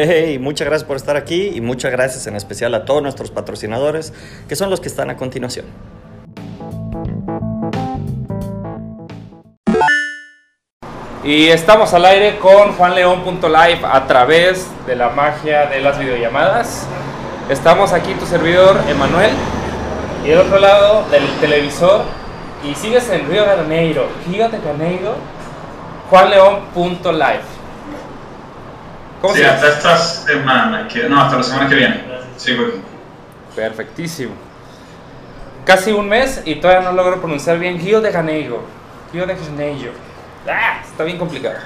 Hey, muchas gracias por estar aquí y muchas gracias en especial a todos nuestros patrocinadores, que son los que están a continuación. Y estamos al aire con juanleón.live a través de la magia de las videollamadas. Estamos aquí, tu servidor Emanuel, y del otro lado del televisor, y sigues en Río de Janeiro, Río de Janeiro, juanleón.live. ¿Cómo sí, hasta esta semana, que, no, hasta la semana que viene. Sí. Perfectísimo. Casi un mes y todavía no logro pronunciar bien Río de Janeiro. Río de Janeiro. Ah, está bien complicado.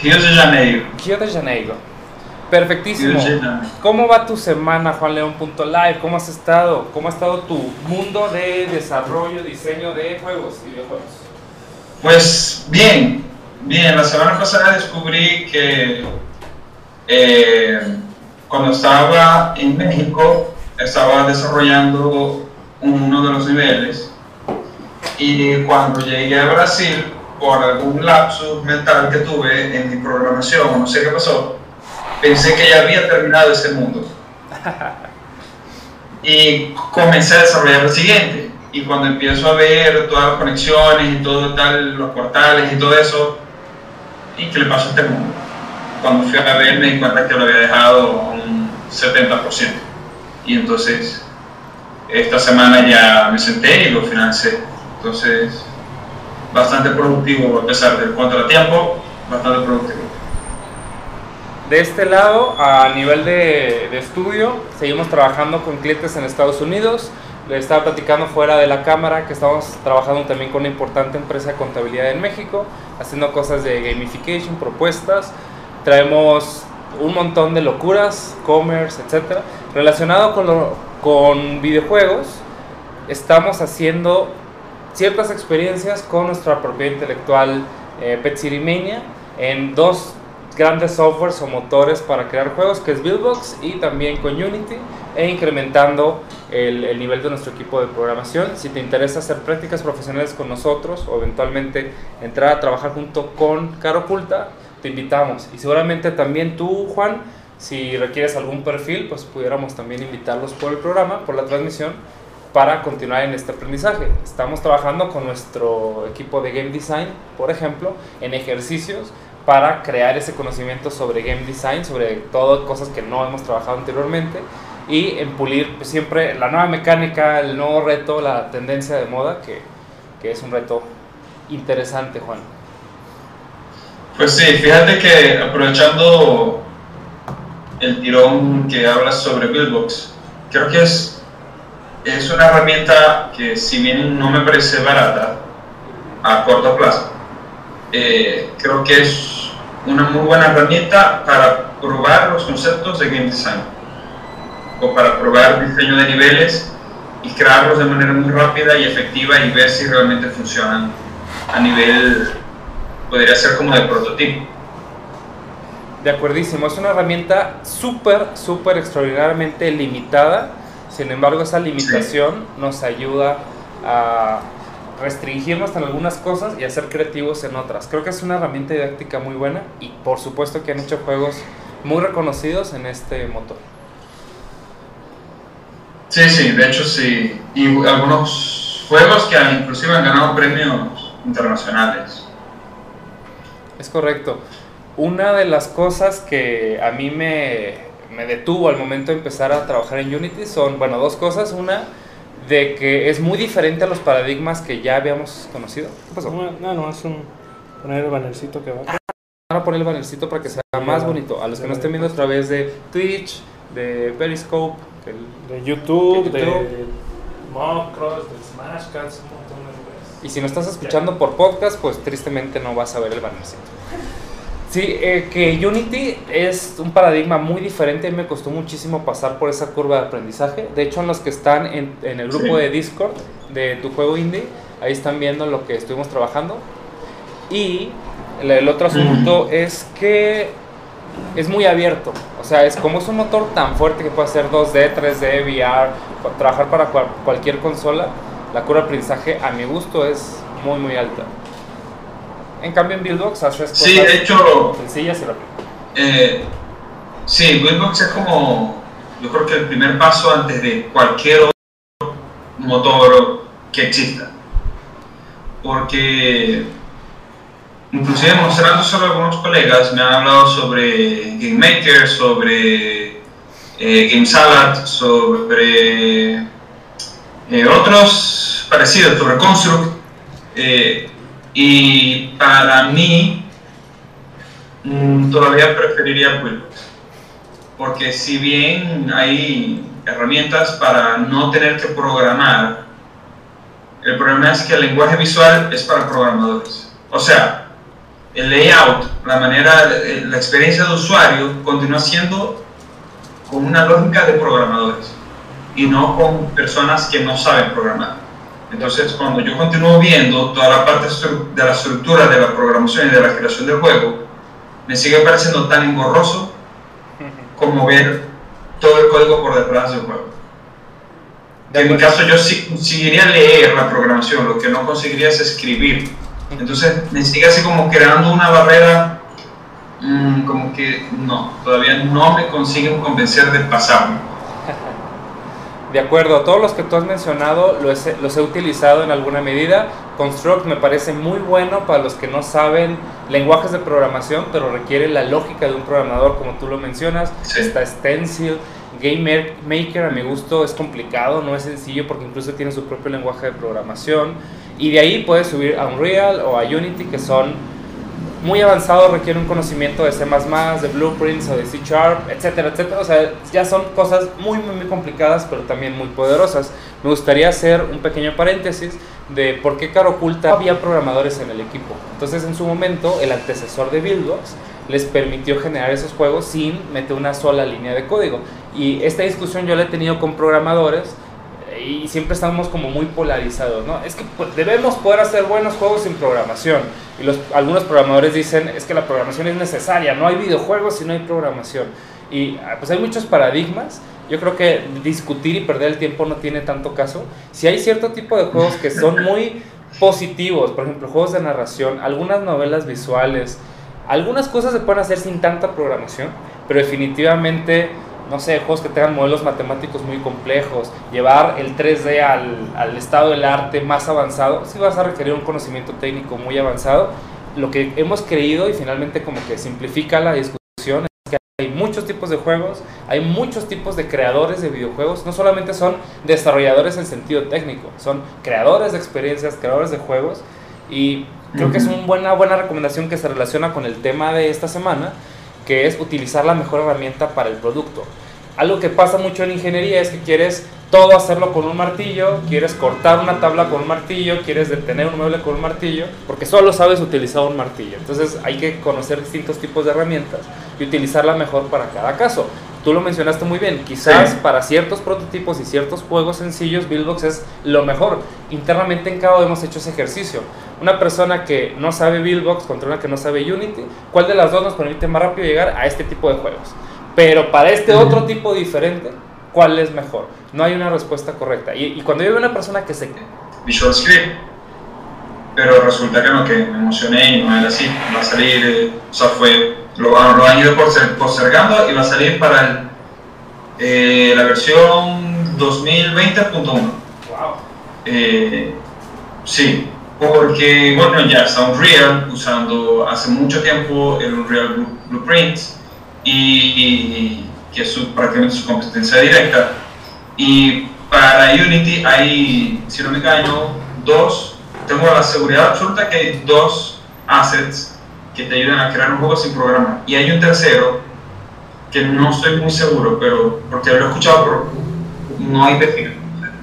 Río de Janeiro. Río de Janeiro. Perfectísimo. ¿Cómo va tu semana, juanleón.live? ¿Cómo has estado? ¿Cómo ha estado tu mundo de desarrollo, diseño de juegos y videojuegos? Pues bien, bien. La semana pasada descubrí que eh, cuando estaba en México estaba desarrollando uno de los niveles y cuando llegué a Brasil, por algún lapsus mental que tuve en mi programación, no sé qué pasó, pensé que ya había terminado ese mundo. Y comencé a desarrollar el siguiente. Y cuando empiezo a ver todas las conexiones y todo tal, los portales y todo eso, ¿y qué le pasó a este mundo? Cuando fui a ver me di cuenta que lo había dejado un 70%. Y entonces, esta semana ya me senté y lo financé entonces, bastante productivo a pesar del contratiempo, bastante productivo. De este lado, a nivel de, de, estudio, seguimos trabajando con clientes en Estados Unidos. Le estaba platicando fuera de la cámara que estamos trabajando también con una importante empresa de contabilidad en México, haciendo cosas de gamification, propuestas. Traemos un montón de locuras, commerce, etcétera, relacionado con, lo, con videojuegos. Estamos haciendo ciertas experiencias con nuestra propiedad intelectual eh, en dos grandes softwares o motores para crear juegos, que es Buildbox y también con Unity, e incrementando el, el, nivel de nuestro equipo de programación. Si te interesa hacer prácticas profesionales con nosotros o eventualmente entrar a trabajar junto con Caro Culta, te invitamos. Y seguramente también tú, Juan, si requieres algún perfil, pues pudiéramos también invitarlos por el programa, por la transmisión, para continuar en este aprendizaje. Estamos trabajando con nuestro equipo de game design, por ejemplo, en ejercicios para crear ese conocimiento sobre game design, sobre todo cosas que no hemos trabajado anteriormente y en pulir pues, siempre la nueva mecánica, el nuevo reto, la tendencia de moda, que, que es un reto interesante, Juan. Pues sí, fíjate que aprovechando el tirón que hablas sobre Buildbox, creo que es es una herramienta que si bien no me parece barata a corto plazo, eh, creo que es una muy buena herramienta para probar los conceptos de game design o para probar diseño de niveles y crearlos de manera muy rápida y efectiva y ver si realmente funcionan a nivel, podría ser como de prototipo. De acuerdísimo, es una herramienta súper, súper extraordinariamente limitada sin embargo, esa limitación nos ayuda a restringirnos en algunas cosas y a ser creativos en otras. Creo que es una herramienta didáctica muy buena y por supuesto que han hecho juegos muy reconocidos en este motor. Sí, sí, de hecho sí. Y algunos juegos que inclusive han ganado premios internacionales. Es correcto. Una de las cosas que a mí me, me detuvo al momento de empezar a trabajar en Unity son, bueno, dos cosas. Una, de que es muy diferente a los paradigmas que ya habíamos conocido. ¿Qué pasó? No, no, es un poner el bannercito que va. Ah, van a poner el bannercito para que sea más bonito. A los que no estén viendo a través de Twitch, de Periscope, de YouTube, de, de Mobcross, de Smashcats, un montón de lugares. Y si no estás escuchando por podcast, pues tristemente no vas a ver el bannercito. Sí, eh, que Unity es un paradigma muy diferente. Me costó muchísimo pasar por esa curva de aprendizaje. De hecho, en los que están en, en el grupo de Discord de tu juego indie, ahí están viendo lo que estuvimos trabajando. Y el, el otro asunto es que es muy abierto. O sea, es como es un motor tan fuerte que puede hacer 2D, 3D, VR, trabajar para cual, cualquier consola, la curva de aprendizaje a mi gusto es muy, muy alta. En cambio, en Buildbox haces cosas sí, de hecho, sencillas y rápidas. Eh, sí, Buildbox es como, yo creo que el primer paso antes de cualquier otro motor que exista. Porque inclusive mostrando solo algunos colegas me han hablado sobre Game Maker, sobre eh, Game Salad, sobre eh, otros parecidos, sobre Construct. Eh, y para mí, mm, todavía preferiría Quillbox. Porque si bien hay herramientas para no tener que programar, el problema es que el lenguaje visual es para programadores. O sea, el layout, la manera, la experiencia de usuario continúa siendo con una lógica de programadores y no con personas que no saben programar. Entonces, cuando yo continúo viendo toda la parte de la estructura de la programación y de la creación del juego, me sigue pareciendo tan engorroso como ver todo el código por detrás del juego. En mi caso, yo sí conseguiría leer la programación, lo que no conseguiría es escribir. Entonces, me sigue así como creando una barrera, mmm, como que no, todavía no me consiguen convencer de pasarme. De acuerdo, todos los que tú has mencionado los he, los he, utilizado en alguna medida. Construct me parece muy bueno para los que no saben lenguajes de programación, pero requiere la lógica de un programador, como tú lo mencionas. Sí. Está Stencil. Game Maker a mi gusto es complicado, no es sencillo porque incluso tiene su propio lenguaje de programación. Y de ahí puedes subir a Unreal o a Unity, que son muy avanzados, requiere un conocimiento de C++, de Blueprints o de C Sharp, etcétera, etcétera. O sea, ya son cosas muy, muy, muy complicadas, pero también muy poderosas. Me gustaría hacer un pequeño paréntesis de por qué Caro Oculta había programadores en el equipo. Entonces, en su momento, el antecesor de Buildbox les permitió generar esos juegos sin meter una sola línea de código. Y esta discusión yo la he tenido con programadores y siempre estamos como muy polarizados, ¿no? Es que pues, debemos poder hacer buenos juegos sin programación. Y los, algunos programadores dicen, es que la programación es necesaria, no hay videojuegos si no hay programación. Y pues hay muchos paradigmas. Yo creo que discutir y perder el tiempo no tiene tanto caso. Si hay cierto tipo de juegos que son muy positivos, por ejemplo, juegos de narración, algunas novelas visuales, algunas cosas se pueden hacer sin tanta programación, pero definitivamente no sé, juegos que tengan modelos matemáticos muy complejos, llevar el 3D al, al, estado del arte más avanzado, sí vas a requerir un conocimiento técnico muy avanzado. Lo que hemos creído y finalmente como que simplifica la discusión es que hay muchos tipos de juegos, hay muchos tipos de creadores de videojuegos, no solamente son desarrolladores en sentido técnico, son creadores de experiencias, creadores de juegos. Y creo que es una buena, buena recomendación que se relaciona con el tema de esta semana, que es utilizar la mejor herramienta para el producto. Algo que pasa mucho en ingeniería es que quieres todo hacerlo con un martillo, quieres cortar una tabla con un martillo, quieres detener un mueble con un martillo, porque solo sabes utilizar un martillo. Entonces hay que conocer distintos tipos de herramientas y utilizarla mejor para cada caso. Tú lo mencionaste muy bien, quizás sí. para ciertos prototipos y ciertos juegos sencillos, Buildbox es lo mejor. Internamente en CAO hemos hecho ese ejercicio. Una persona que no sabe Buildbox contra una que no sabe Unity, ¿cuál de las dos nos permite más rápido llegar a este tipo de juegos? Pero para este uh -huh. otro tipo diferente, ¿cuál es mejor? No hay una respuesta correcta. Y, y cuando yo veo una persona que se... Visual Script. Pero resulta que no, que me emocioné y no era así. Va a salir, eh, o sea, fue, lo, lo, han ido postergando y va a salir para el, eh, la versión 2020.1. Wow. Eh, sí, porque, bueno, ya está Unreal usando hace mucho tiempo el Unreal Blueprint y que es su, prácticamente su competencia directa. Y para Unity hay, si no me engaño, dos, tengo la seguridad absoluta que hay dos assets que te ayudan a crear un juego sin programa. Y hay un tercero que no estoy muy seguro, pero porque lo he escuchado, pero no hay definido.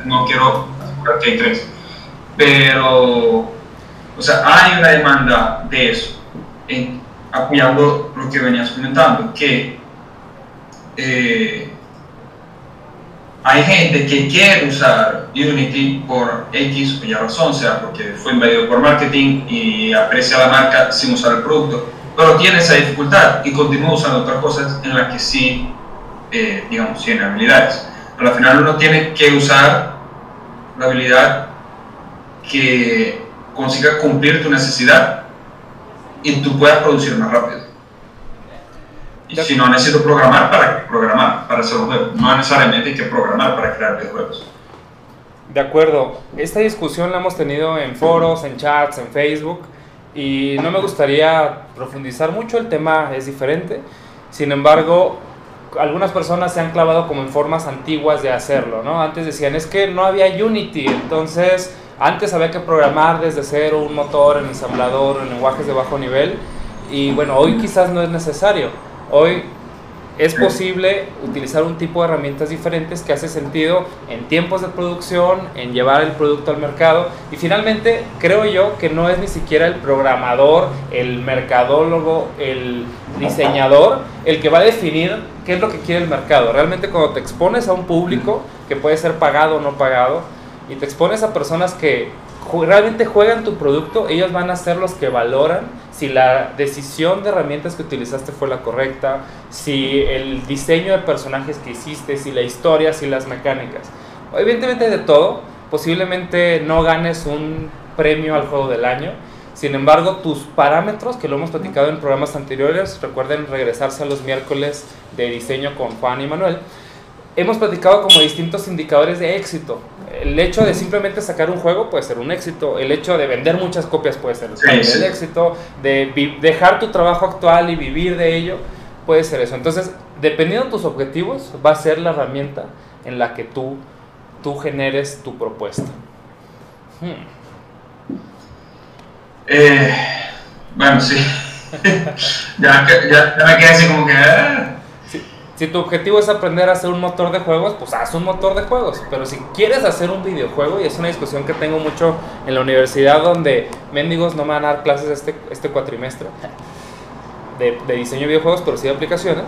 No quiero asegurar que hay tres. Pero, o sea, hay una demanda de eso, apoyando lo que venías comentando, que eh, hay gente que quiere usar Unity por X o Y razón, sea porque fue invadido por marketing y aprecia la marca sin usar el producto, pero tiene esa dificultad y continúa usando otras cosas en las que sí, eh, digamos, tiene habilidades. Pero al final uno tiene que usar la habilidad que consiga cumplir tu necesidad y tú puedas producir más rápido. Si no necesito programar para programar, para hacer un juego. No necesariamente hay que programar para crear videojuegos. De acuerdo. Esta discusión la hemos tenido en foros, en chats, en Facebook. Y no me gustaría profundizar mucho, el tema es diferente. Sin embargo, algunas personas se han clavado como en formas antiguas de hacerlo, ¿no? Antes decían, es que no había Unity, entonces antes había que programar desde cero un motor en ensamblador, en lenguajes de bajo nivel, y bueno, hoy quizás no es necesario. Hoy es posible utilizar un tipo de herramientas diferentes que hace sentido en tiempos de producción, en llevar el producto al mercado y finalmente creo yo que no es ni siquiera el programador, el mercadólogo, el diseñador el que va a definir qué es lo que quiere el mercado. Realmente cuando te expones a un público que puede ser pagado o no pagado y te expones a personas que realmente juegan tu producto, ellos van a ser los que valoran si la decisión de herramientas que utilizaste fue la correcta, si el diseño de personajes que hiciste, si la historia, si las mecánicas. Evidentemente de todo, posiblemente no ganes un premio al juego del año, sin embargo, tus parámetros, que lo hemos platicado en programas anteriores, recuerden regresarse a los miércoles de diseño con Juan y Manuel, hemos platicado como distintos indicadores de éxito. El hecho de simplemente sacar un juego puede ser un éxito, el hecho de vender muchas copias puede ser el éxito, de dejar tu trabajo actual y vivir de ello puede ser eso. Entonces, dependiendo de tus objetivos, va a ser la herramienta en la que tú, tú generes tu propuesta. Hmm. Eh, bueno, sí. ya, ya, ya, me quedé así como que... Si tu objetivo es aprender a hacer un motor de juegos, pues haz un motor de juegos. Pero si quieres hacer un videojuego, y es una discusión que tengo mucho en la universidad, donde mendigos no me van a dar clases este, este cuatrimestre de, de diseño de videojuegos, pero sí de aplicaciones.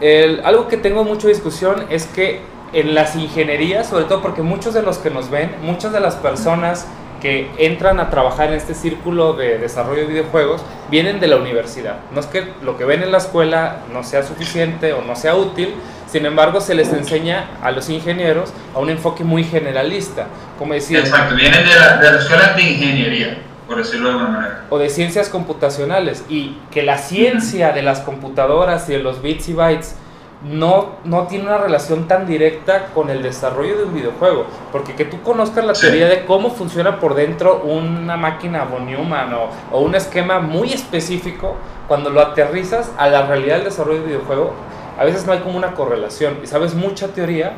El, algo que tengo mucha discusión es que en las ingenierías, sobre todo porque muchos de los que nos ven, muchas de las personas que entran a trabajar en este círculo de desarrollo de videojuegos vienen de la universidad. No es que lo que ven en la escuela no sea suficiente o no sea útil, sin embargo se les enseña a los ingenieros a un enfoque muy generalista. Como decir, Exacto, vienen de la, de la escuela de ingeniería. Por decirlo de alguna manera. O de ciencias computacionales. Y que la ciencia de las computadoras y de los bits y bytes no, no tiene una relación tan directa con el desarrollo de un videojuego. Porque que tú conozcas la teoría de cómo funciona por dentro una máquina von Neumann o, o, un esquema muy específico, cuando lo aterrizas a la realidad del desarrollo de videojuego, a veces no hay como una correlación. Y sabes mucha teoría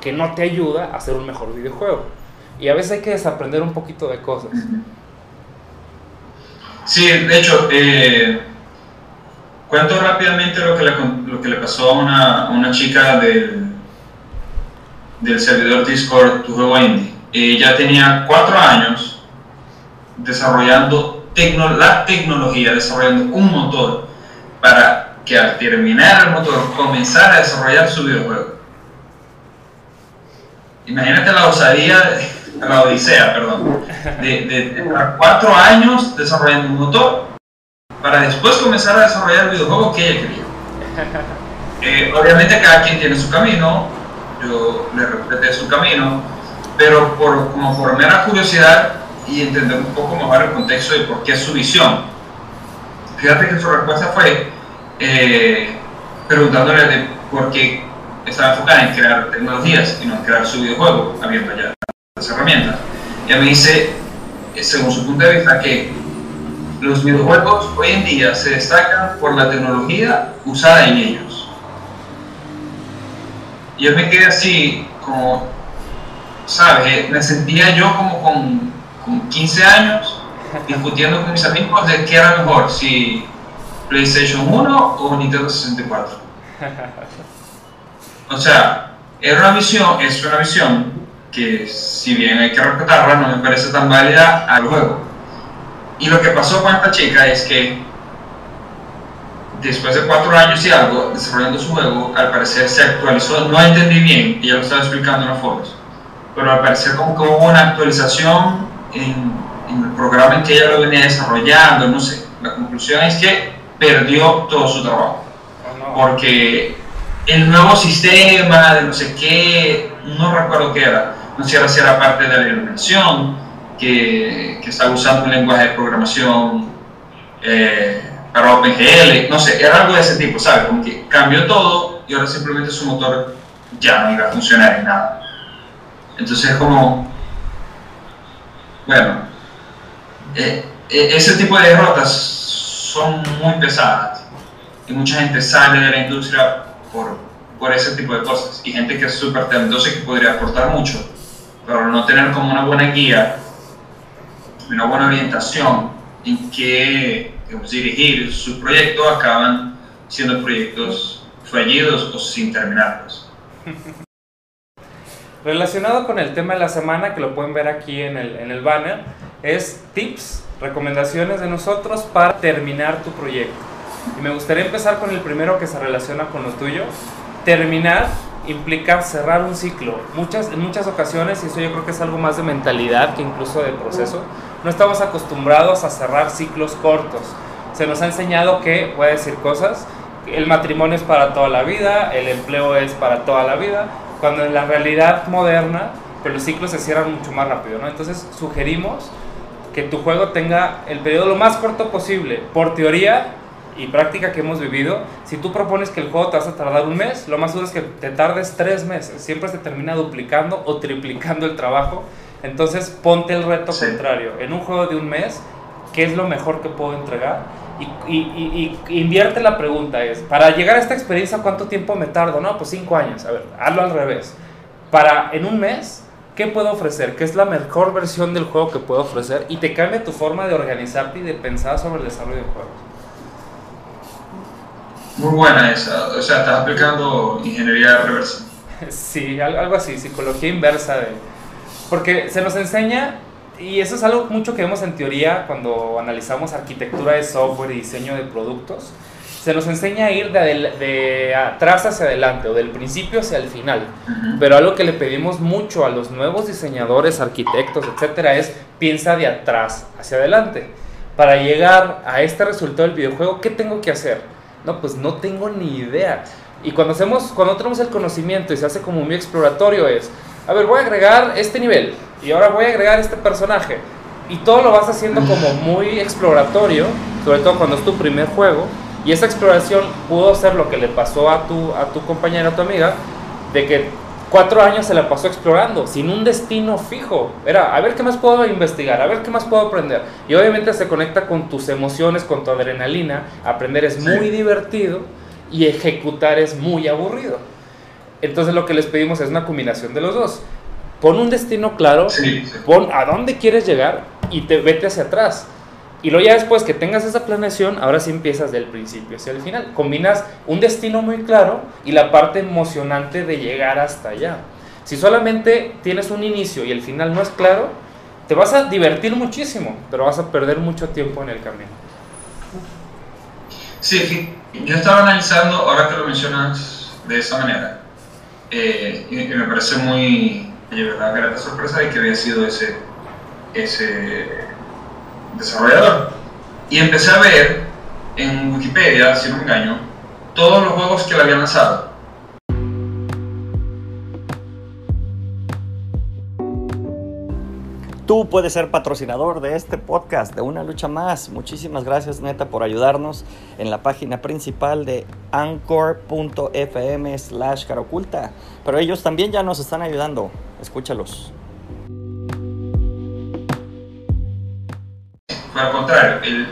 que no te ayuda a hacer un mejor videojuego. Y a veces hay que desaprender un poquito de cosas. Sí, de hecho, eh Cuento rápidamente lo que le, pasó a una, chica del, servidor Discord Tu Juego Indie. Ella tenía cuatro años desarrollando la tecnología, desarrollando un motor para que al terminar el motor comenzara a desarrollar su videojuego. Imagínate la osadía, la odisea, perdón, de, de, de cuatro años desarrollando un motor para después comenzar a desarrollar el videojuego que ella quería. Eh, obviamente cada quien tiene su camino, yo le respeté su camino, pero por, como por mera curiosidad y entender un poco mejor el contexto de por qué es su visión. Fíjate que su respuesta fue eh, preguntándole de por qué estaba enfocada en crear tecnologías y no en crear su videojuego, habiendo ya las herramientas. Ella me dice, eh, según su punto de vista, que los videojuegos hoy en día se destacan por la tecnología usada en ellos. Yo me quedé así, como, ¿sabes? Me sentía yo como con, con 15 años discutiendo con mis amigos de qué era mejor, si PlayStation 1 o Nintendo 64. O sea, era una visión, es una visión que si bien hay que respetarla, no me parece tan válida al juego. Y lo que pasó con esta chica es que después de cuatro años y algo desarrollando su juego, al parecer se actualizó, no entendí bien, ella lo estaba explicando en los foros, pero al parecer como que hubo una actualización en, en, el programa en que ella lo venía desarrollando, no sé. La conclusión es que perdió todo su trabajo, porque el nuevo sistema de no sé qué, no recuerdo qué era, no sé si era parte de la iluminación, que, que está usando un lenguaje de programación eh, para OpenGL, no sé, era algo de ese tipo, ¿sabes? Como que cambió todo y ahora simplemente su motor ya no iba a funcionar en nada. Entonces es como, bueno, eh, eh, ese tipo de derrotas son muy pesadas y mucha gente sale de la industria por, por ese tipo de cosas y gente que es súper talentosa y que podría aportar mucho, pero no tener como una buena guía, una buena orientación en qué dirigir su proyecto acaban siendo proyectos fallidos o sin terminarlos. Relacionado con el tema de la semana, que lo pueden ver aquí en el, en el banner, es tips, recomendaciones de nosotros para terminar tu proyecto. Y me gustaría empezar con el primero que se relaciona con lo tuyo. Terminar implica cerrar un ciclo. Muchas, en muchas ocasiones, y eso yo creo que es algo más de mentalidad que incluso de proceso, no estamos acostumbrados a cerrar ciclos cortos. Se nos ha enseñado que, voy a decir cosas, el matrimonio es para toda la vida, el empleo es para toda la vida, cuando en la realidad moderna, pues los ciclos se cierran mucho más rápido, ¿no? Entonces sugerimos que tu juego tenga el periodo lo más corto posible. Por teoría y práctica que hemos vivido, si tú propones que el juego te vas a tardar un mes, lo más seguro es que te tardes tres meses. Siempre se termina duplicando o triplicando el trabajo. Entonces ponte el reto contrario. En un juego de un mes, ¿qué es lo mejor que puedo entregar? Y, y, y, invierte la pregunta es, para llegar a esta experiencia, ¿cuánto tiempo me tardo? No, pues cinco años. A ver, hazlo al revés. Para en un mes, ¿qué puedo ofrecer? ¿Qué es la mejor versión del juego que puedo ofrecer? Y te cambia tu forma de organizarte y de pensar sobre el desarrollo de juegos. Muy buena esa. O sea, estás aplicando ingeniería reversa. Sí, algo así, psicología inversa de... Porque se nos enseña y eso es algo mucho que vemos en teoría cuando analizamos arquitectura de software y diseño de productos. Se nos enseña a ir de, de atrás hacia adelante o del principio hacia el final. Pero algo que le pedimos mucho a los nuevos diseñadores, arquitectos, etcétera, es piensa de atrás hacia adelante. Para llegar a este resultado del videojuego, ¿qué tengo que hacer? No, pues no tengo ni idea. Y cuando hacemos, cuando tenemos el conocimiento y se hace como muy exploratorio es, a ver, voy a agregar este nivel y ahora voy a agregar este personaje. Y todo lo vas haciendo como muy exploratorio, sobre todo cuando es tu primer juego. Y esa exploración pudo ser lo que le pasó a tu, a tu compañera, a tu amiga, de que cuatro años se la pasó explorando, sin un destino fijo. Era, a ver qué más puedo investigar, a ver qué más puedo aprender. Y obviamente se conecta con tus emociones, con tu adrenalina. Aprender es muy divertido y ejecutar es muy aburrido. Entonces lo que les pedimos es una combinación de los dos. Pon un destino claro, pon a dónde quieres llegar y te vete hacia atrás. Y luego ya después que tengas esa planeación, ahora sí empiezas del principio hacia el final. Combinas un destino muy claro y la parte emocionante de llegar hasta allá. Si solamente tienes un inicio y el final no es claro, te vas a divertir muchísimo, pero vas a perder mucho tiempo en el camino. Sí, yo estaba analizando, ahora que lo mencionas de esa manera, eh, y, me parece muy, de verdad, sorpresa de que había sido ese, ese desarrollador. Y empecé a ver en Wikipedia, si no me engaño, todos los juegos que le habían lanzado. Tú puedes ser patrocinador de este podcast, de Una Lucha Más. Muchísimas gracias, neta, por ayudarnos en la página principal de anchor.fm slash caroculta. Pero ellos también ya nos están ayudando. Escúchalos. Al contrario,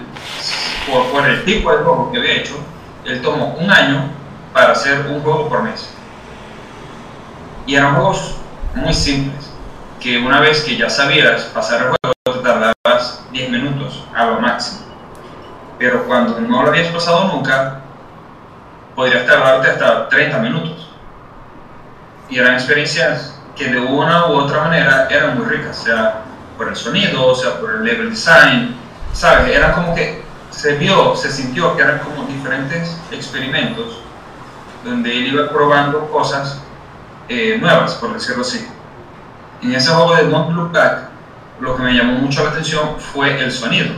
por, el tipo de juego que había hecho, él tomó un año para hacer un juego por mes. Y eran juegos muy simples que una vez que ya sabías pasar el juego te tardabas 10 minutos a lo máximo. Pero cuando no lo habías pasado nunca, podrías tardarte hasta 30 minutos. Y eran experiencias que de una u otra manera eran muy ricas, sea por el sonido, sea por el level design, ¿sabes? Era como que se vio, se sintió que eran como diferentes experimentos donde él iba probando cosas eh, nuevas, por decirlo así en ese juego de Don't Look Back, lo que me llamó mucho la atención fue el sonido.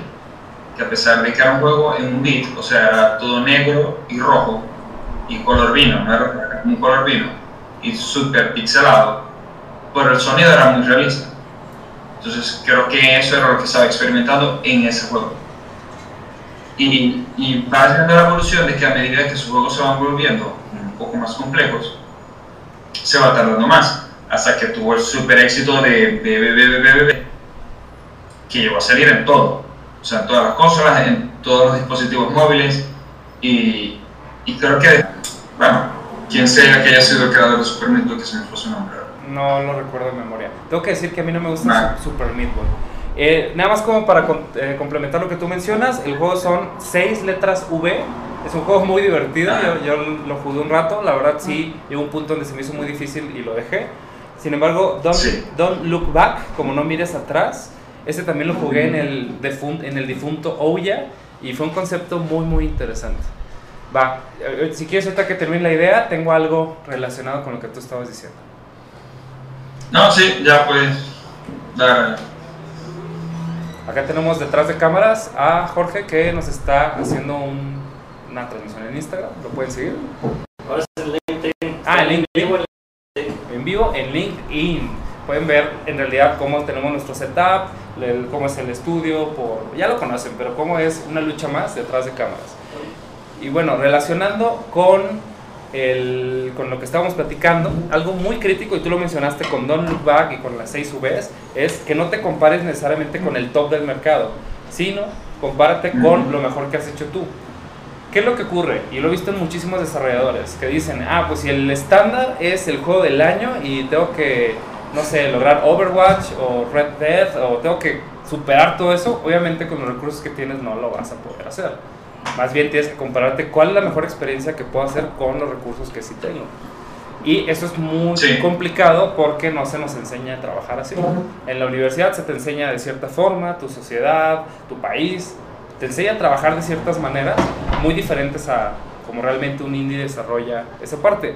Que a pesar de que era un juego en un beat, o sea, era todo negro y rojo, y color vino, no era un color vino, y súper pixelado, pero el sonido era muy realista. Entonces creo que eso era lo que estaba experimentando en ese juego. Y, y va haciendo la evolución de que a medida que sus juegos se van volviendo un poco más complejos, se va tardando más. Hasta que tuvo el super éxito de BBBBB, que llegó a salir en todo. O sea, en todas las consolas, en todos los dispositivos móviles. Y, y creo que, bueno, quien sea que haya sido el creador de Super Meat Boy, que se me fue su nombre. No lo recuerdo de memoria. Tengo que decir que a mí no me gusta Super Meat Boy. Eh, nada más como para eh, complementar lo que tú mencionas, el juego son seis letras V. Es un juego muy divertido, yo, yo, lo jugué un rato, la verdad sí, llegó un punto donde se me hizo muy difícil y lo dejé. Sin embargo, Don't, Don't Look Back, como no mires atrás, ese también lo jugué en el, en el difunto Ouya y fue un concepto muy muy interesante. Va, eh, si quieres ahorita que termine la idea, tengo algo relacionado con lo que tú estabas diciendo. No, sí, ya pues dar Acá tenemos detrás de cámaras a Jorge que nos está haciendo una transmisión en Instagram. ¿Lo pueden seguir? Ahora es en LinkedIn. Ah, en LinkedIn. En vivo en LinkedIn. Pueden ver en realidad cómo tenemos nuestro setup, cómo es el estudio, por, ya lo conocen, pero cómo es una lucha más detrás de cámaras. Y bueno, relacionando con el, con lo que estábamos platicando, algo muy crítico, y tú lo mencionaste con Don't Look Back y con las 6 Vs, es que no te compares necesariamente con el top del mercado, sino compárate con lo mejor que has hecho tú. ¿Qué es lo que ocurre? Y lo he visto en muchísimos desarrolladores que dicen, ah, pues si el estándar es el juego del año y tengo que, no sé, lograr Overwatch o Red Dead o tengo que superar todo eso, obviamente con los recursos que tienes no lo vas a poder hacer. Más bien tienes que compararte cuál es la mejor experiencia que puedo hacer con los recursos que sí tengo. Y eso es muy complicado porque no se nos enseña a trabajar así. En la universidad se te enseña de cierta forma, tu sociedad, tu país, te enseña a trabajar de ciertas maneras muy diferentes a como realmente un indie desarrolla esa parte.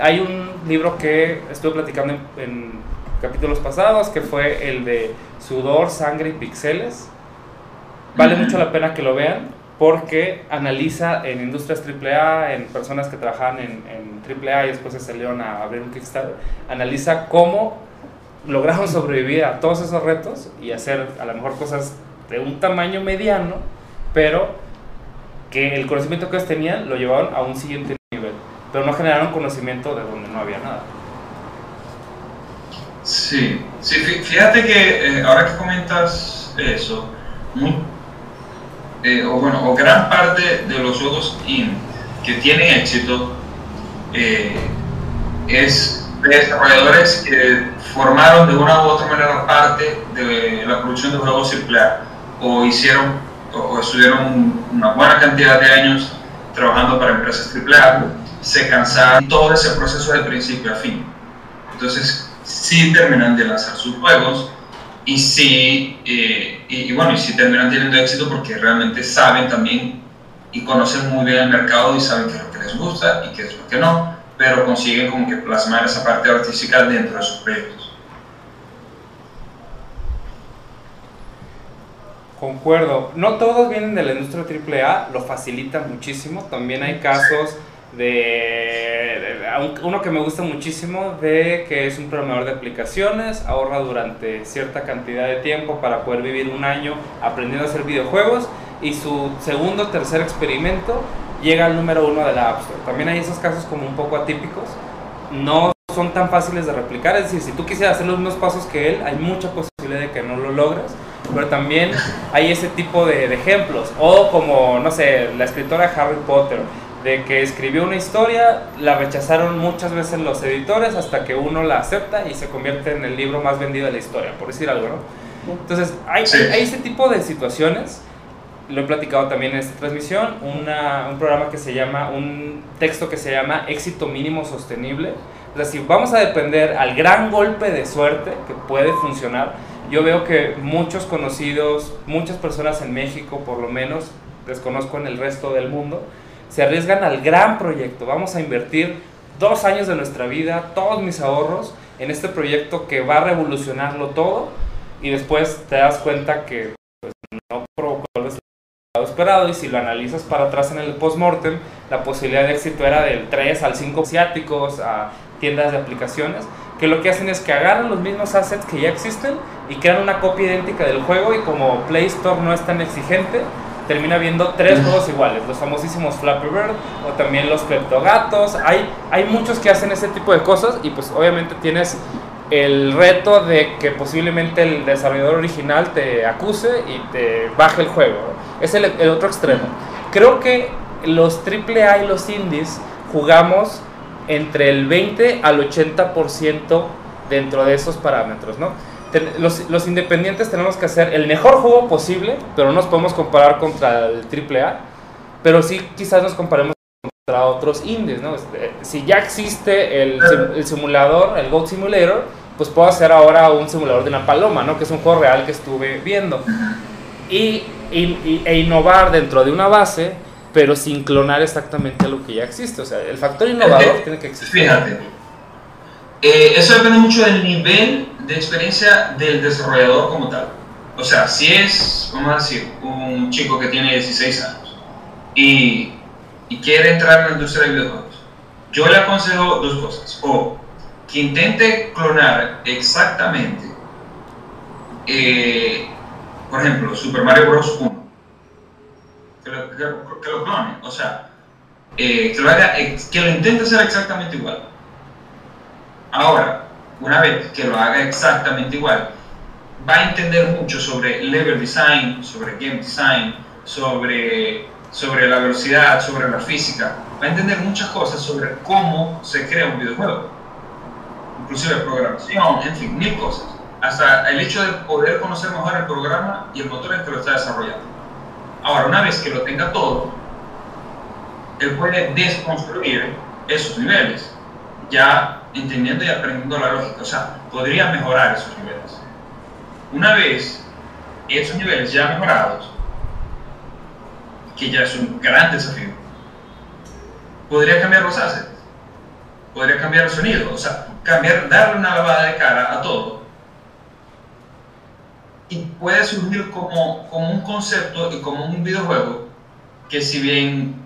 Hay un libro que estuve platicando en, en capítulos pasados que fue el de Sudor, Sangre y Pixeles. Vale mucho la pena que lo vean porque analiza en industrias AAA, en personas que trabajaban en, en AAA y después se salieron a abrir un Kickstarter, analiza cómo lograron sobrevivir a todos esos retos y hacer a lo mejor cosas de un tamaño mediano, pero que el conocimiento que ellos tenían lo llevaron a un siguiente nivel, pero no generaron conocimiento de donde no había nada. Sí, sí fíjate que eh, ahora que comentas eso, eh, o bueno, o gran parte de los juegos in que tienen éxito eh, es de desarrolladores que formaron de una u otra manera parte de la producción de juegos AAA o hicieron o estuvieron una buena cantidad de años trabajando para empresas AAA, se cansaron todo ese proceso de principio a fin. Entonces, sí terminan de lanzar sus juegos, y sí, eh, y, bueno, y sí terminan teniendo éxito porque realmente saben también y conocen muy bien el mercado y saben qué es lo que les gusta y qué es lo que no, pero consiguen como que plasmar esa parte artística dentro de sus proyectos. Concuerdo. No todos vienen de la industria AAA, lo facilitan muchísimo. También hay casos de, uno que me gusta muchísimo de que es un programador de aplicaciones, ahorra durante cierta cantidad de tiempo para poder vivir un año aprendiendo a hacer videojuegos y su segundo tercer experimento llega al número uno de la App Store. También hay esos casos como un poco atípicos, no son tan fáciles de replicar, es decir, si tú quisieras hacer los mismos pasos que él, hay mucha posibilidad de que no lo logres, pero también hay ese tipo de, de ejemplos, o como, no sé, la escritora Harry Potter, de que escribió una historia, la rechazaron muchas veces los editores hasta que uno la acepta y se convierte en el libro más vendido de la historia, por decir algo, ¿no? Entonces, hay, hay, este tipo de situaciones, lo he platicado también en esta transmisión, una, un programa que se llama, un texto que se llama éxito mínimo sostenible. O sea, si vamos a depender al gran golpe de suerte que puede funcionar, yo veo que muchos conocidos, muchas personas en México por lo menos, desconozco en el resto del mundo, se arriesgan al gran proyecto. Vamos a invertir dos años de nuestra vida, todos mis ahorros, en este proyecto que va a revolucionarlo todo y después te das cuenta que pues, no provocó el resultado esperado y si lo analizas para atrás en el post-mortem, la posibilidad de éxito era del 3 al 5 asiáticos a tiendas de aplicaciones que lo que hacen es que agarran los mismos assets que ya existen y crean una copia idéntica del juego y como Play Store no es tan exigente, termina viendo tres juegos iguales, los famosísimos Flappy Bird o también los Kleptogatos. Hay, hay muchos que hacen ese tipo de cosas y pues obviamente tienes el reto de que posiblemente el desarrollador original te acuse y te baje el juego. Es el, el otro extremo. Creo que los AAA y los indies jugamos entre el 20 al 80% dentro de esos parámetros, ¿no? Los, los, independientes tenemos que hacer el mejor juego posible, pero no nos podemos comparar contra el AAA, pero sí quizás nos comparemos contra otros indies, ¿no? Este, si ya existe el, el simulador, el Goat Simulator, pues puedo hacer ahora un simulador de una paloma, ¿no? Que es un juego real que estuve viendo. Y, y, e innovar dentro de una base, pero sin clonar exactamente lo que ya existe. O sea, el factor innovador tiene que existir. Fíjate, eh, eso depende mucho del nivel de experiencia del desarrollador como tal. O sea, si es, vamos a decir, un chico que tiene 16 años y, y quiere entrar en la industria de videojuegos, yo le aconsejo dos cosas. O que intente clonar exactamente, eh, por ejemplo, Super Mario Bros. 1. Que lo, que, que lo clone, o sea, eh, que, lo haga, que lo intente hacer exactamente igual. Ahora, una vez que lo haga exactamente igual, va a entender mucho sobre level design, sobre game design, sobre, sobre la velocidad, sobre la física. Va a entender muchas cosas sobre cómo se crea un videojuego inclusive programación, en fin, mil cosas. Hasta el hecho de poder conocer mejor el programa y el motor en que lo está desarrollando. Ahora, una vez que lo tenga todo, él puede desconstruir esos niveles, ya entendiendo y aprendiendo la lógica. O sea, podría mejorar esos niveles. Una vez esos niveles ya mejorados, que ya es un gran desafío, podría cambiar los assets, podría cambiar el sonido, o sea, cambiar, darle una lavada de cara a todo. Y puede surgir como, como un concepto y como un videojuego que si bien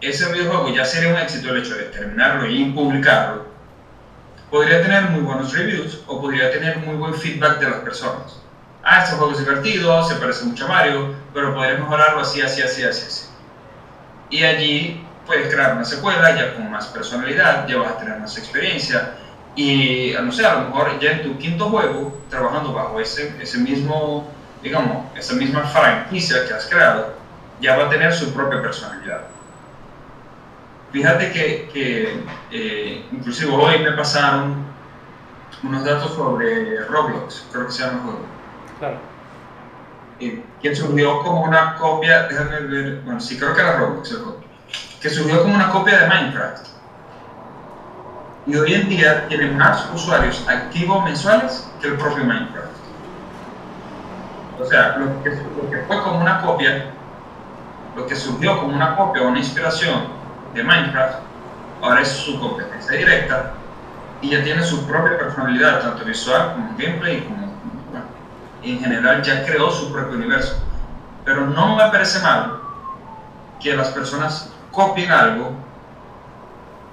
ese videojuego ya sería un éxito el hecho de terminarlo y publicarlo, podría tener muy buenos reviews o podría tener muy buen feedback de las personas. Ah, este juego es divertido, se parece mucho a Mario, pero podría mejorarlo así, así, así, así, así. Y allí puedes crear una secuela ya con más personalidad, ya vas a tener más experiencia y no sé, a lo mejor ya en tu quinto juego, trabajando bajo ese, ese mismo, digamos, esa misma franquicia que has creado, ya va a tener su propia personalidad. Fíjate que, que eh, inclusive hoy me pasaron unos datos sobre Roblox, creo que se llama el juego. Claro. Eh, que surgió como una copia, déjame ver, bueno, sí creo que era Roblox el juego, que surgió como una copia de Minecraft y hoy en día tiene más usuarios activos mensuales que el propio Minecraft. O sea, lo que, fue como una copia, lo que surgió como una copia o una inspiración de Minecraft, ahora es su competencia directa y ya tiene su propia personalidad, tanto visual como gameplay, como, bueno, en general ya creó su propio universo. Pero no me parece mal que las personas copien algo,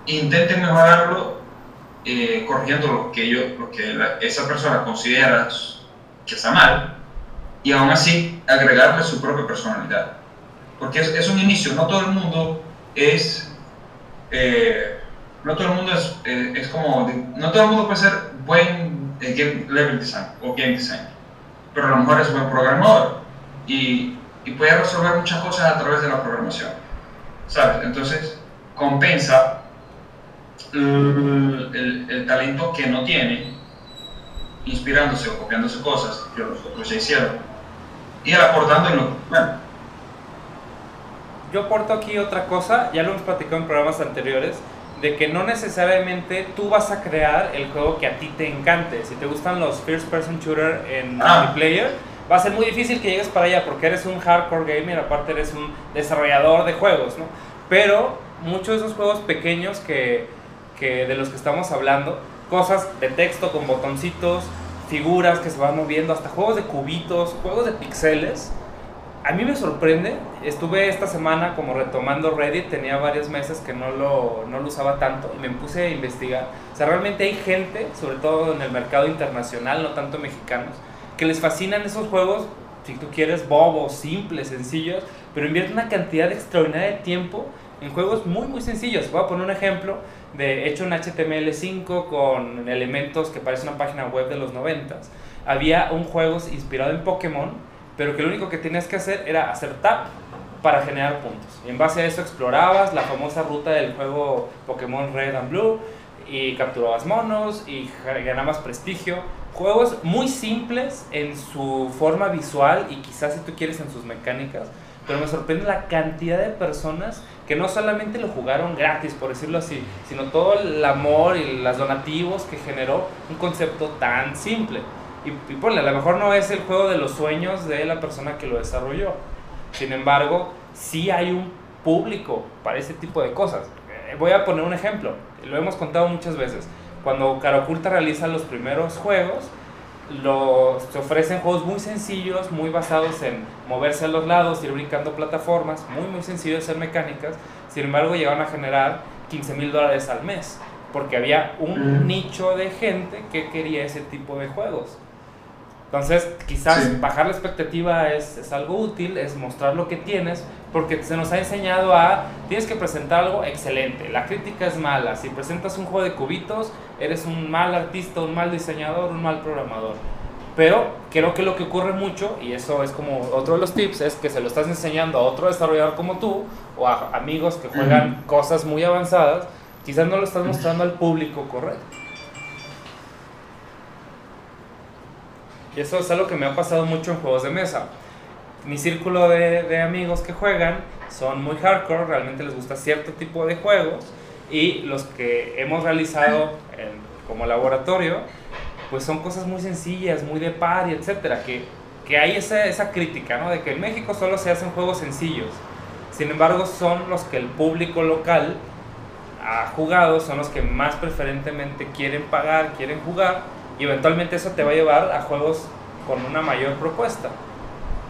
intenten mejorarlo eh, corrigiendo lo que, yo, lo que esa persona considera que está mal y aún así agregarle su propia personalidad. Porque es, es un inicio, no todo el mundo es... Eh, no todo el mundo es, eh, es, como... No todo el mundo puede ser buen game level design o game design, pero a lo mejor es buen programador y, y puede resolver muchas cosas a través de la programación. ¿Sabes? Entonces, compensa el, el, talento que no tiene, inspirándose o copiándose cosas que los otros ya hicieron, y aportando en lo bueno. Yo aporto aquí otra cosa, ya lo hemos platicado en programas anteriores, de que no necesariamente tú vas a crear el juego que a ti te encante. Si te gustan los first person shooter en ah. multiplayer, va a ser muy difícil que llegues para allá porque eres un hardcore gamer, aparte eres un desarrollador de juegos, ¿no? Pero muchos de esos juegos pequeños que que de los que estamos hablando, cosas de texto con botoncitos, figuras que se van moviendo, hasta juegos de cubitos, juegos de pixeles. A mí me sorprende, estuve esta semana como retomando Reddit, tenía varios meses que no lo, no lo usaba tanto y me puse a investigar. O sea, realmente hay gente, sobre todo en el mercado internacional, no tanto mexicanos, que les fascinan esos juegos, si tú quieres, bobos, simples, sencillos, pero invierte una cantidad extraordinaria de tiempo en juegos muy muy sencillos. Voy a poner un ejemplo de hecho en HTML5 con elementos que parece una página web de los 90. Había un juego inspirado en Pokémon, pero que lo único que tenías que hacer era hacer tap para generar puntos. Y en base a eso explorabas la famosa ruta del juego Pokémon Red and Blue y capturabas monos y ganabas prestigio. Juegos muy simples en su forma visual y quizás si tú quieres en sus mecánicas, pero me sorprende la cantidad de personas que no solamente lo jugaron gratis, por decirlo así, sino todo el amor y los donativos que generó un concepto tan simple. Y, y ponle, a lo mejor no es el juego de los sueños de la persona que lo desarrolló. Sin embargo, sí hay un público para ese tipo de cosas. Eh, voy a poner un ejemplo, lo hemos contado muchas veces. Cuando Caraculta realiza los primeros juegos, los, se ofrecen juegos muy sencillos, muy basados en moverse a los lados, ir brincando plataformas, muy muy sencillos en mecánicas. Sin embargo, llegaron a generar 15 mil dólares al mes, porque había un Mm. nicho de gente que quería ese tipo de juegos. Entonces, quizás Sí. bajar la expectativa es, es algo útil, es mostrar lo que tienes, porque se nos ha enseñado a, tienes que presentar algo excelente, la crítica es mala, si presentas un juego de cubitos, eres un mal artista, un mal diseñador, un mal programador. Pero creo que lo que ocurre mucho, y eso es como otro de los tips, es que se lo estás enseñando a otro desarrollador como tú, o a amigos que juegan cosas muy avanzadas, quizás no lo estás mostrando al público correcto. Y eso es algo que me ha pasado mucho en juegos de mesa. Mi círculo de, de amigos que juegan son muy hardcore, realmente les gusta cierto tipo de juegos y los que hemos realizado en- como laboratorio, pues son cosas muy sencillas, muy de par y etcétera, que, que hay esa, esa crítica, ¿no? De que en México solo se hacen juegos sencillos. Sin embargo, son los que el público local ha jugado, son los que más preferentemente quieren pagar, quieren jugar, y eventualmente eso te va a llevar a juegos con una mayor propuesta.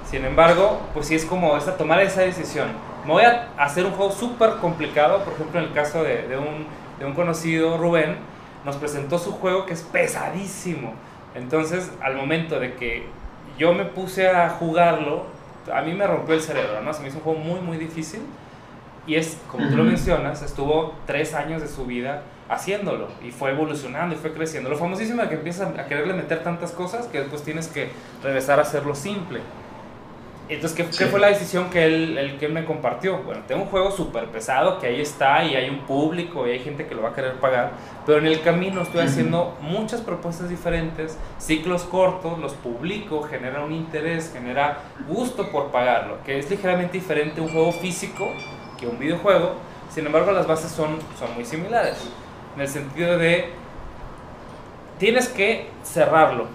Sin embargo, pues sí es como esa, tomar esa decisión. Me voy a hacer un juego súper complicado, por ejemplo, en el caso de, de un, de un conocido, Rubén, nos presentó su juego que es pesadísimo. Entonces, al momento de que yo me puse a jugarlo, a mí me rompió el cerebro, ¿no? Se me hizo un juego muy, muy difícil. Y es, como tú lo mencionas, estuvo tres años de su vida haciéndolo y fue evolucionando y fue creciendo. Lo famosísimo es que empiezas a quererle meter tantas cosas que después tienes que regresar a hacerlo simple. Entonces, ¿qué, qué Sí. fue la decisión que él, el que él me compartió? Bueno, tengo un juego súper pesado que ahí está y hay un público y hay gente que lo va a querer pagar, pero en el camino estoy haciendo muchas propuestas diferentes, ciclos cortos, los publico, genera un interés, genera gusto por pagarlo, que es ligeramente diferente un juego físico que un videojuego, sin embargo las bases son, son muy similares, en el sentido de tienes que cerrarlo.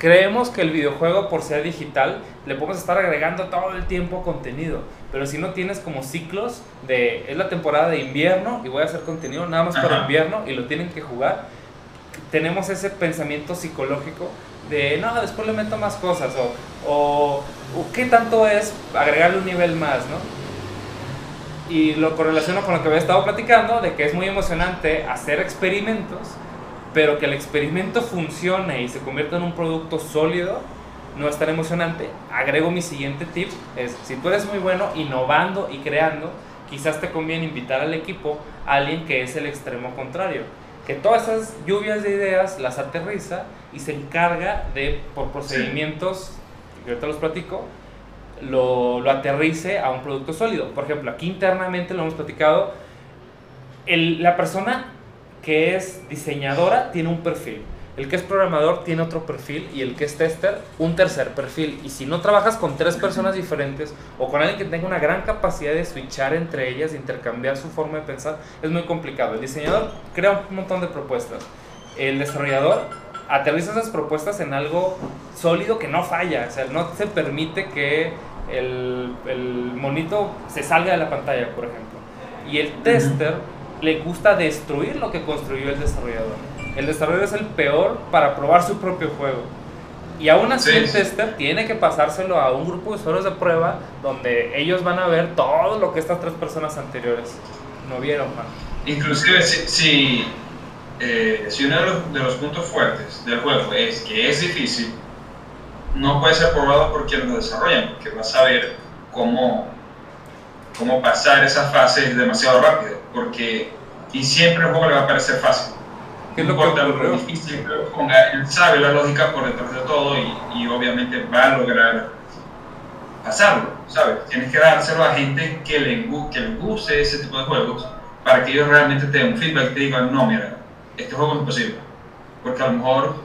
Creemos que el videojuego por ser digital le podemos estar agregando todo el tiempo contenido, pero si no tienes como ciclos de es la temporada de invierno y voy a hacer contenido nada más para Ajá. invierno y lo tienen que jugar, tenemos ese pensamiento psicológico de no, después le meto más cosas o, o, o qué tanto es agregarle un nivel más, ¿no? Y lo correlaciono con lo que había estado platicando, de que es muy emocionante hacer experimentos, pero que el experimento funcione y se convierta en un producto sólido, no es tan emocionante. Agrego mi siguiente tip, es si tú eres muy bueno innovando y creando, quizás te conviene invitar al equipo a alguien que es el extremo contrario, que todas esas lluvias de ideas las aterriza y se encarga de, por procedimientos, que ahorita los platico, lo, lo aterrice a un producto sólido. Por ejemplo, aquí internamente lo hemos platicado, el- la persona que es diseñadora tiene un perfil, el que es programador tiene otro perfil y el que es tester un tercer perfil. Y si no trabajas con tres personas diferentes o con alguien que tenga una gran capacidad de switchar entre ellas, de intercambiar su forma de pensar, es muy complicado. El diseñador crea un montón de propuestas. El desarrollador aterriza esas propuestas en algo sólido que no falla. O sea, no se permite que el, el monito se salga de la pantalla, por ejemplo. Y el tester le gusta destruir lo que construyó el desarrollador. El desarrollador es el peor para probar su propio juego. Y aún así Sí, el tester tiene que pasárselo a un grupo de usuarios de prueba donde ellos van a ver todo lo que estas tres personas anteriores no vieron. man. Inclusive si, si, eh, si uno de los, de los puntos fuertes del juego es que es difícil, no puede ser probado por quien lo desarrolla, porque va a saber cómo cómo pasar esa fase demasiado rápido, porque y siempre el juego le va a parecer fácil. ¿Qué es lo que importa lo difícil que lo ponga, él sabe la lógica por detrás de todo y, y obviamente va a lograr pasarlo, ¿sabes? Tienes que dárselo a gente que le, que le guste ese tipo de juegos para que ellos realmente te den un feedback y te digan, no, mira, este juego es imposible. Porque a lo mejor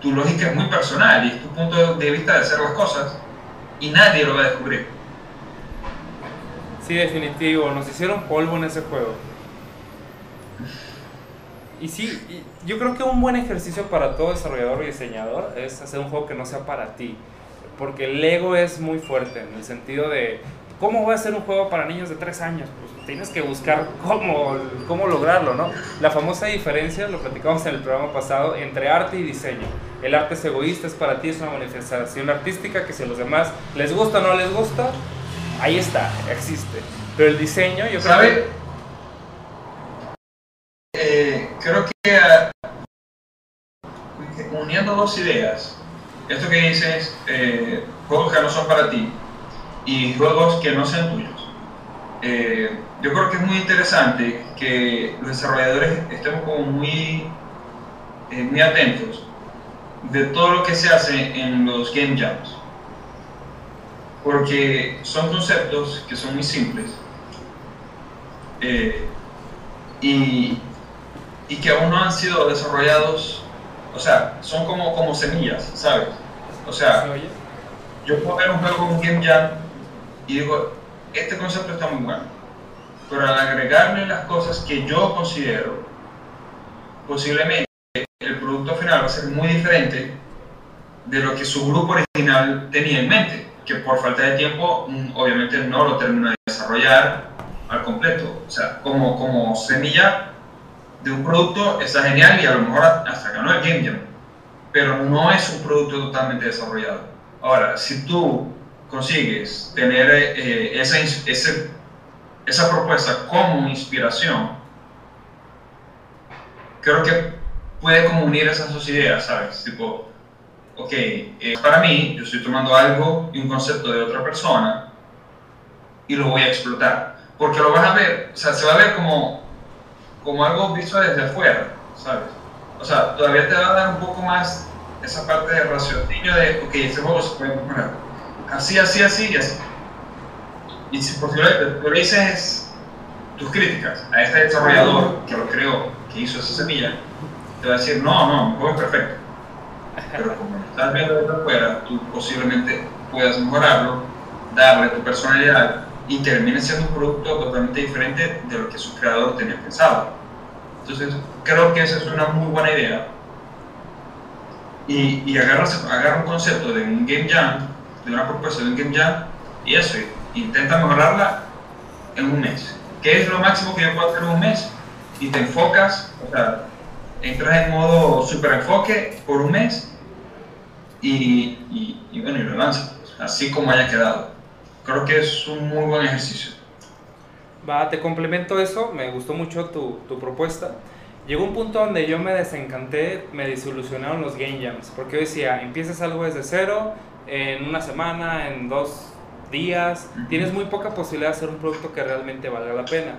tu lógica es muy personal y es tu punto de vista de hacer las cosas y nadie lo va a descubrir. Sí, definitivo, nos hicieron polvo en ese juego. Y sí, yo creo que un buen ejercicio para todo desarrollador y diseñador es hacer un juego que no sea para ti. Porque el ego es muy fuerte en el sentido de, ¿cómo voy a hacer un juego para niños de 3 años? Pues tienes que buscar cómo, cómo lograrlo, ¿no? La famosa diferencia, lo platicamos en el programa pasado, entre arte y diseño. El arte es egoísta, es para ti, es una manifestación artística que si a los demás les gusta o no les gusta, ahí está, existe. Pero el diseño, yo creo que... Eh, creo que ah, uniendo dos ideas, esto que dices, eh, juegos que no son para ti y juegos que no sean tuyos, eh, yo creo que es muy interesante que los desarrolladores estemos como muy, muy atentos de todo lo que se hace en los game jams, porque son conceptos que son muy simples. Eh, y, y que aún no han sido desarrollados, o sea, son como, como semillas, ¿sabes? O sea, yo puedo ver un juego, un game jam, y digo, este concepto está muy bueno, pero al agregarle las cosas que yo considero, posiblemente el producto final va a ser muy diferente de lo que su grupo original tenía en mente, que por falta de tiempo mm, obviamente no lo terminó de desarrollar al completo. O sea, como, como semilla de un producto está genial y a lo mejor hasta ganó el Game Jam, pero no es un producto totalmente desarrollado. Ahora, si tú consigues tener eh, esa, ins- ese- esa propuesta como inspiración, creo que puede como unir esas dos ideas, ¿sabes? Tipo, ok, eh, para mí, yo estoy tomando algo y un concepto de otra persona y lo voy a explotar. Porque lo vas a ver, o sea, se va a ver como, como algo visto desde afuera, ¿sabes? O sea, todavía te va a dar un poco más esa parte de raciocinio de, ok, este juego se puede mejorar. Así, así, así y así. Y si posiblemente tú le dices tus críticas a este desarrollador que lo creó, que hizo esa semilla, te va a decir, no, no, mi juego es perfecto. Pero como lo estás viendo desde afuera, tú posiblemente puedas mejorarlo, darle tu personalidad y termine siendo un producto totalmente diferente de lo que su creador tenía pensado. Entonces, creo que esa es una muy buena idea. Y, y agarras, agarra un concepto de un game jam, de una propuesta de un game jam, y eso, intenta mejorarla en un mes. ¿Qué es lo máximo que yo puedo hacer en un mes? Y te enfocas, o sea, entras en modo super enfoque por un mes y, y, y bueno, y lo lanzas, así como haya quedado. Creo que es un muy buen ejercicio. Va, te complemento eso, me gustó mucho tu, tu propuesta. Llegó un punto donde yo me desencanté, me desilusionaron los game jams, porque yo decía, empiezas algo desde cero, en una semana, en dos días, Ujú. tienes muy poca posibilidad de hacer un producto que realmente valga la pena.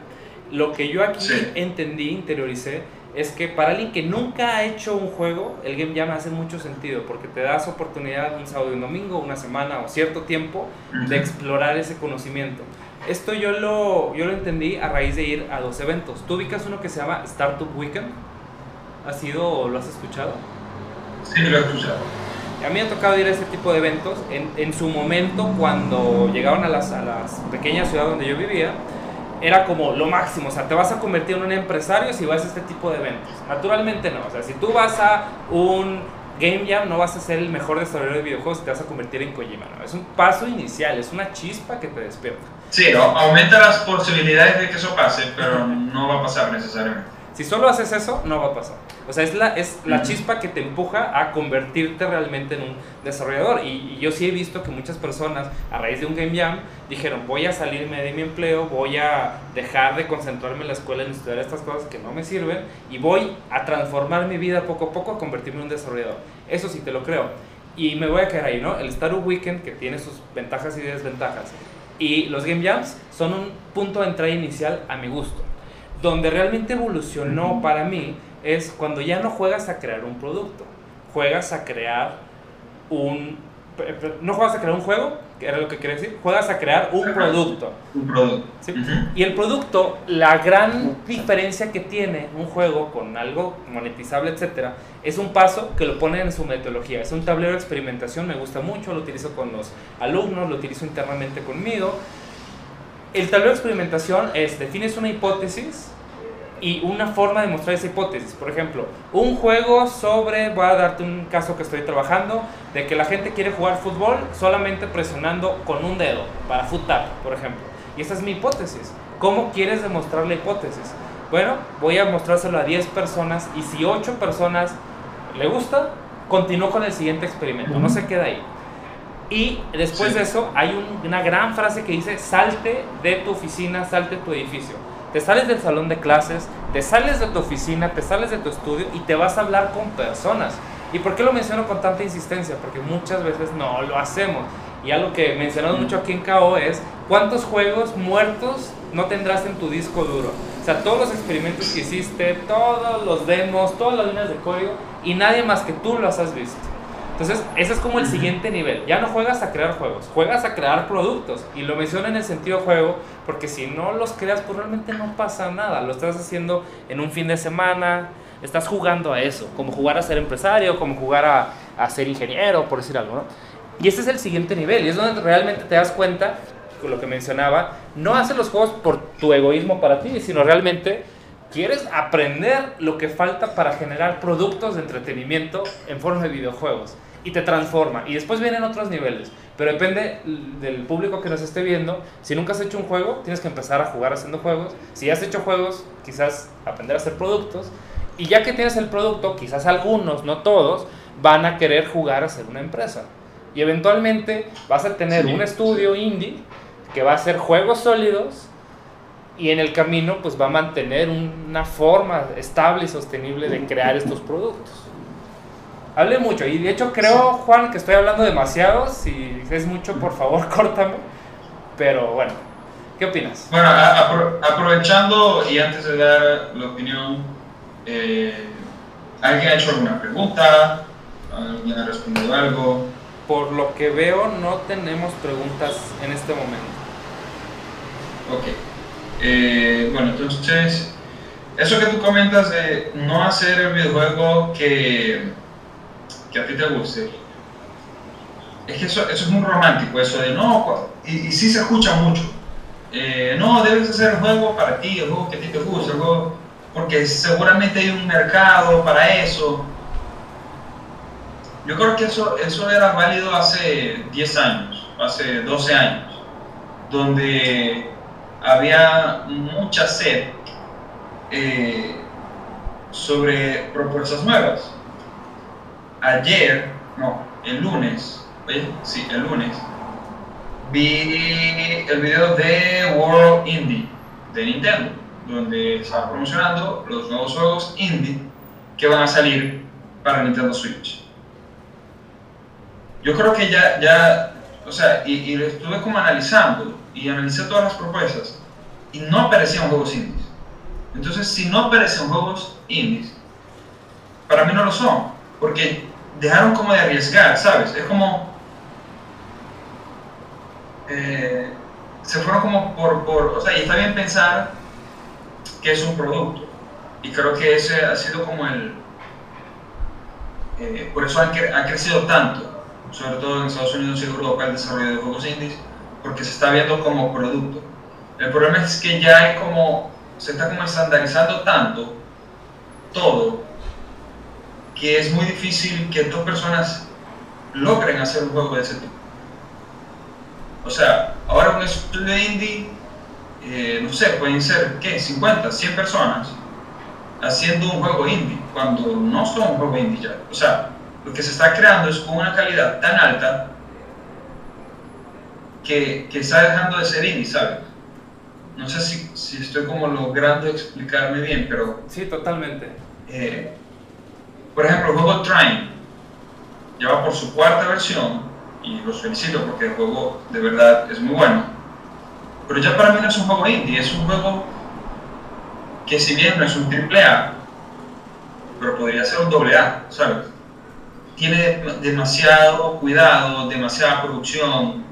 Lo que yo aquí Sí. entendí, interioricé, es que para alguien que nunca ha hecho un juego, el game jam hace mucho sentido, porque te das oportunidad un sábado y un domingo, una semana o cierto tiempo de explorar ese conocimiento. Esto yo lo, yo lo entendí a raíz de ir a dos eventos. ¿Tú ubicas uno que se llama Startup Weekend? ¿Has ido o lo has escuchado? Sí, lo he escuchado. A mí me ha tocado ir a ese tipo de eventos. En, en su momento, cuando llegaron a las, a las pequeñas ciudades donde yo vivía, era como lo máximo. O sea, te vas a convertir en un empresario si vas a este tipo de eventos. Naturalmente no. O sea, si tú vas a un Game Jam, no vas a ser el mejor desarrollador de videojuegos y te vas a convertir en Kojima. ¿no? Es un paso inicial, es una chispa que te despierta. Sí, aumenta las posibilidades de que eso pase, pero no va a pasar necesariamente. Si solo haces eso, no va a pasar. O sea, es la, es la chispa que te empuja a convertirte realmente en un desarrollador. Y, y yo sí he visto que muchas personas, a raíz de un Game Jam, dijeron, voy a salirme de mi empleo, voy a dejar de concentrarme en la escuela en estudiar estas cosas que no me sirven y voy a transformar mi vida poco a poco a convertirme en un desarrollador. Eso sí te lo creo. Y me voy a quedar ahí, ¿no? El Startup Weekend, que tiene sus ventajas y desventajas. Y los Game Jams son un punto de entrada inicial a mi gusto. Donde realmente evolucionó para mí es cuando ya no juegas a crear un producto, juegas a crear un... No juegas a crear un juego, que era lo que quería decir, juegas a crear un producto. Un producto. Y el producto, la gran diferencia que tiene un juego con algo monetizable, etcétera, es un paso que lo pone en su metodología. Es un tablero de experimentación, me gusta mucho, lo utilizo con los alumnos, lo utilizo internamente conmigo. El tablero de experimentación es, defines una hipótesis y una forma de mostrar esa hipótesis. Por ejemplo, un juego sobre, voy a darte un caso que estoy trabajando, de que la gente quiere jugar fútbol solamente presionando con un dedo, para foot tap, por ejemplo. Y esa es mi hipótesis. ¿Cómo quieres demostrar la hipótesis? Bueno, voy a mostrárselo a 10 personas y si 8 personas le gusta, continúo con el siguiente experimento, no se queda ahí. Y después Sí. de eso hay un- una gran frase que dice, salte de tu oficina, salte de tu edificio. Te sales del salón de clases, te sales de tu oficina, te sales de tu estudio y te vas a hablar con personas. ¿Y por qué lo menciono con tanta insistencia? Porque muchas veces no lo hacemos. Y algo que mencionamos mucho aquí en KO es cuántos juegos muertos no tendrás en tu disco duro. O sea, todos los experimentos que hiciste, todos los demos, todas las líneas de código y nadie más que tú los has visto. Entonces, ese es como el siguiente nivel. Ya no juegas a crear juegos, juegas a crear productos. Y lo menciono en el sentido juego, porque si no los creas, pues realmente no pasa nada. Lo estás haciendo en un fin de semana, estás jugando a eso, como jugar a ser empresario, como jugar a, a ser ingeniero, por decir algo, ¿no? Y ese es el siguiente nivel, y es donde realmente te das cuenta, con lo que mencionaba, no haces los juegos por tu egoísmo para ti, sino realmente quieres aprender lo que falta para generar productos de entretenimiento en forma de videojuegos y te transforma. Y después vienen otros niveles, pero depende del público que nos esté viendo. Si nunca has hecho un juego, tienes que empezar a jugar haciendo juegos. Si has hecho juegos, quizás aprender a hacer productos. Y ya que tienes el producto, quizás algunos, no todos, van a querer jugar a ser una empresa. Y eventualmente vas a tener Sí. un estudio indie que va a hacer juegos sólidos y en el camino pues va a mantener una forma estable y sostenible de crear estos productos. Hablé mucho y de hecho creo, Juan, que estoy hablando demasiado. Si es mucho, por favor, córtame. Pero bueno, ¿qué opinas? Bueno, apro- aprovechando y antes de dar la opinión, eh, ¿alguien ha hecho alguna pregunta? ¿Alguien ha respondido algo? Por lo que veo, no tenemos preguntas en este momento. Ok. Eh, bueno, entonces, eso que tú comentas de no hacer el videojuego que, que a ti te guste, es que eso, eso es muy romántico, eso de no, y, y sí se escucha mucho. Eh, no, debes hacer el juego para ti, el juego que a ti te gusta, el juego, porque seguramente hay un mercado para eso. Yo creo que eso, eso era válido hace 10 años, hace 12 años, donde había mucha sed eh, sobre propuestas nuevas. Ayer, no, el lunes, oye, sí, el lunes, vi el video de World Indie de Nintendo, donde estaba promocionando los nuevos juegos indie que van a salir para Nintendo Switch. Yo creo que ya, ya o sea, y, y lo estuve como analizando y analicé todas las propuestas y no aparecían juegos indies. Entonces, si no aparecen juegos indies, para mí no lo son, porque dejaron como de arriesgar, ¿sabes? Es como... eh, se fueron como por, por... O sea, y está bien pensar que es un producto. Y creo que ese ha sido como el... eh, por eso ha, cre- ha crecido tanto, sobre todo en Estados Unidos y Europa, el desarrollo de juegos indies, porque se está viendo como producto. El problema es que ya hay como, se está como estandarizando tanto todo, que es muy difícil que dos personas logren hacer un juego de ese tipo. O sea, ahora un estudio indie, eh, no sé, pueden ser, ¿qué? 50, 100 personas haciendo un juego indie, cuando no son un juego indie ya. O sea, lo que se está creando es con una calidad tan alta que, que está dejando de ser indie, ¿sabes? No sé si, si estoy como logrando explicarme bien, pero Sí, totalmente. eh, por ejemplo, el juego Trine ya va por su cuarta versión y los felicito porque el juego de verdad es muy bueno. Pero ya para mí no es un juego indie, es un juego que si bien no es un triple A, pero podría ser un doble A, ¿sabes? Tiene demasiado cuidado, demasiada producción,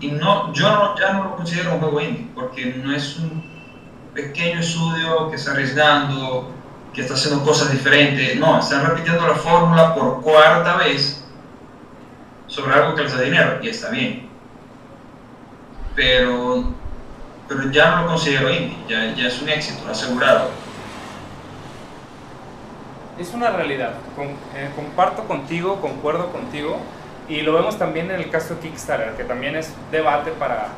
y no, yo no, ya no lo considero un juego indie, porque no es un pequeño estudio que está arriesgando, que está haciendo cosas diferentes, no, están repitiendo la fórmula por cuarta vez sobre algo que les da dinero, y está bien. Pero, pero ya no lo considero indie, ya, ya es un éxito asegurado. Es una realidad, eh, comparto contigo, concuerdo contigo, y lo vemos también en el caso de Kickstarter, que también es debate para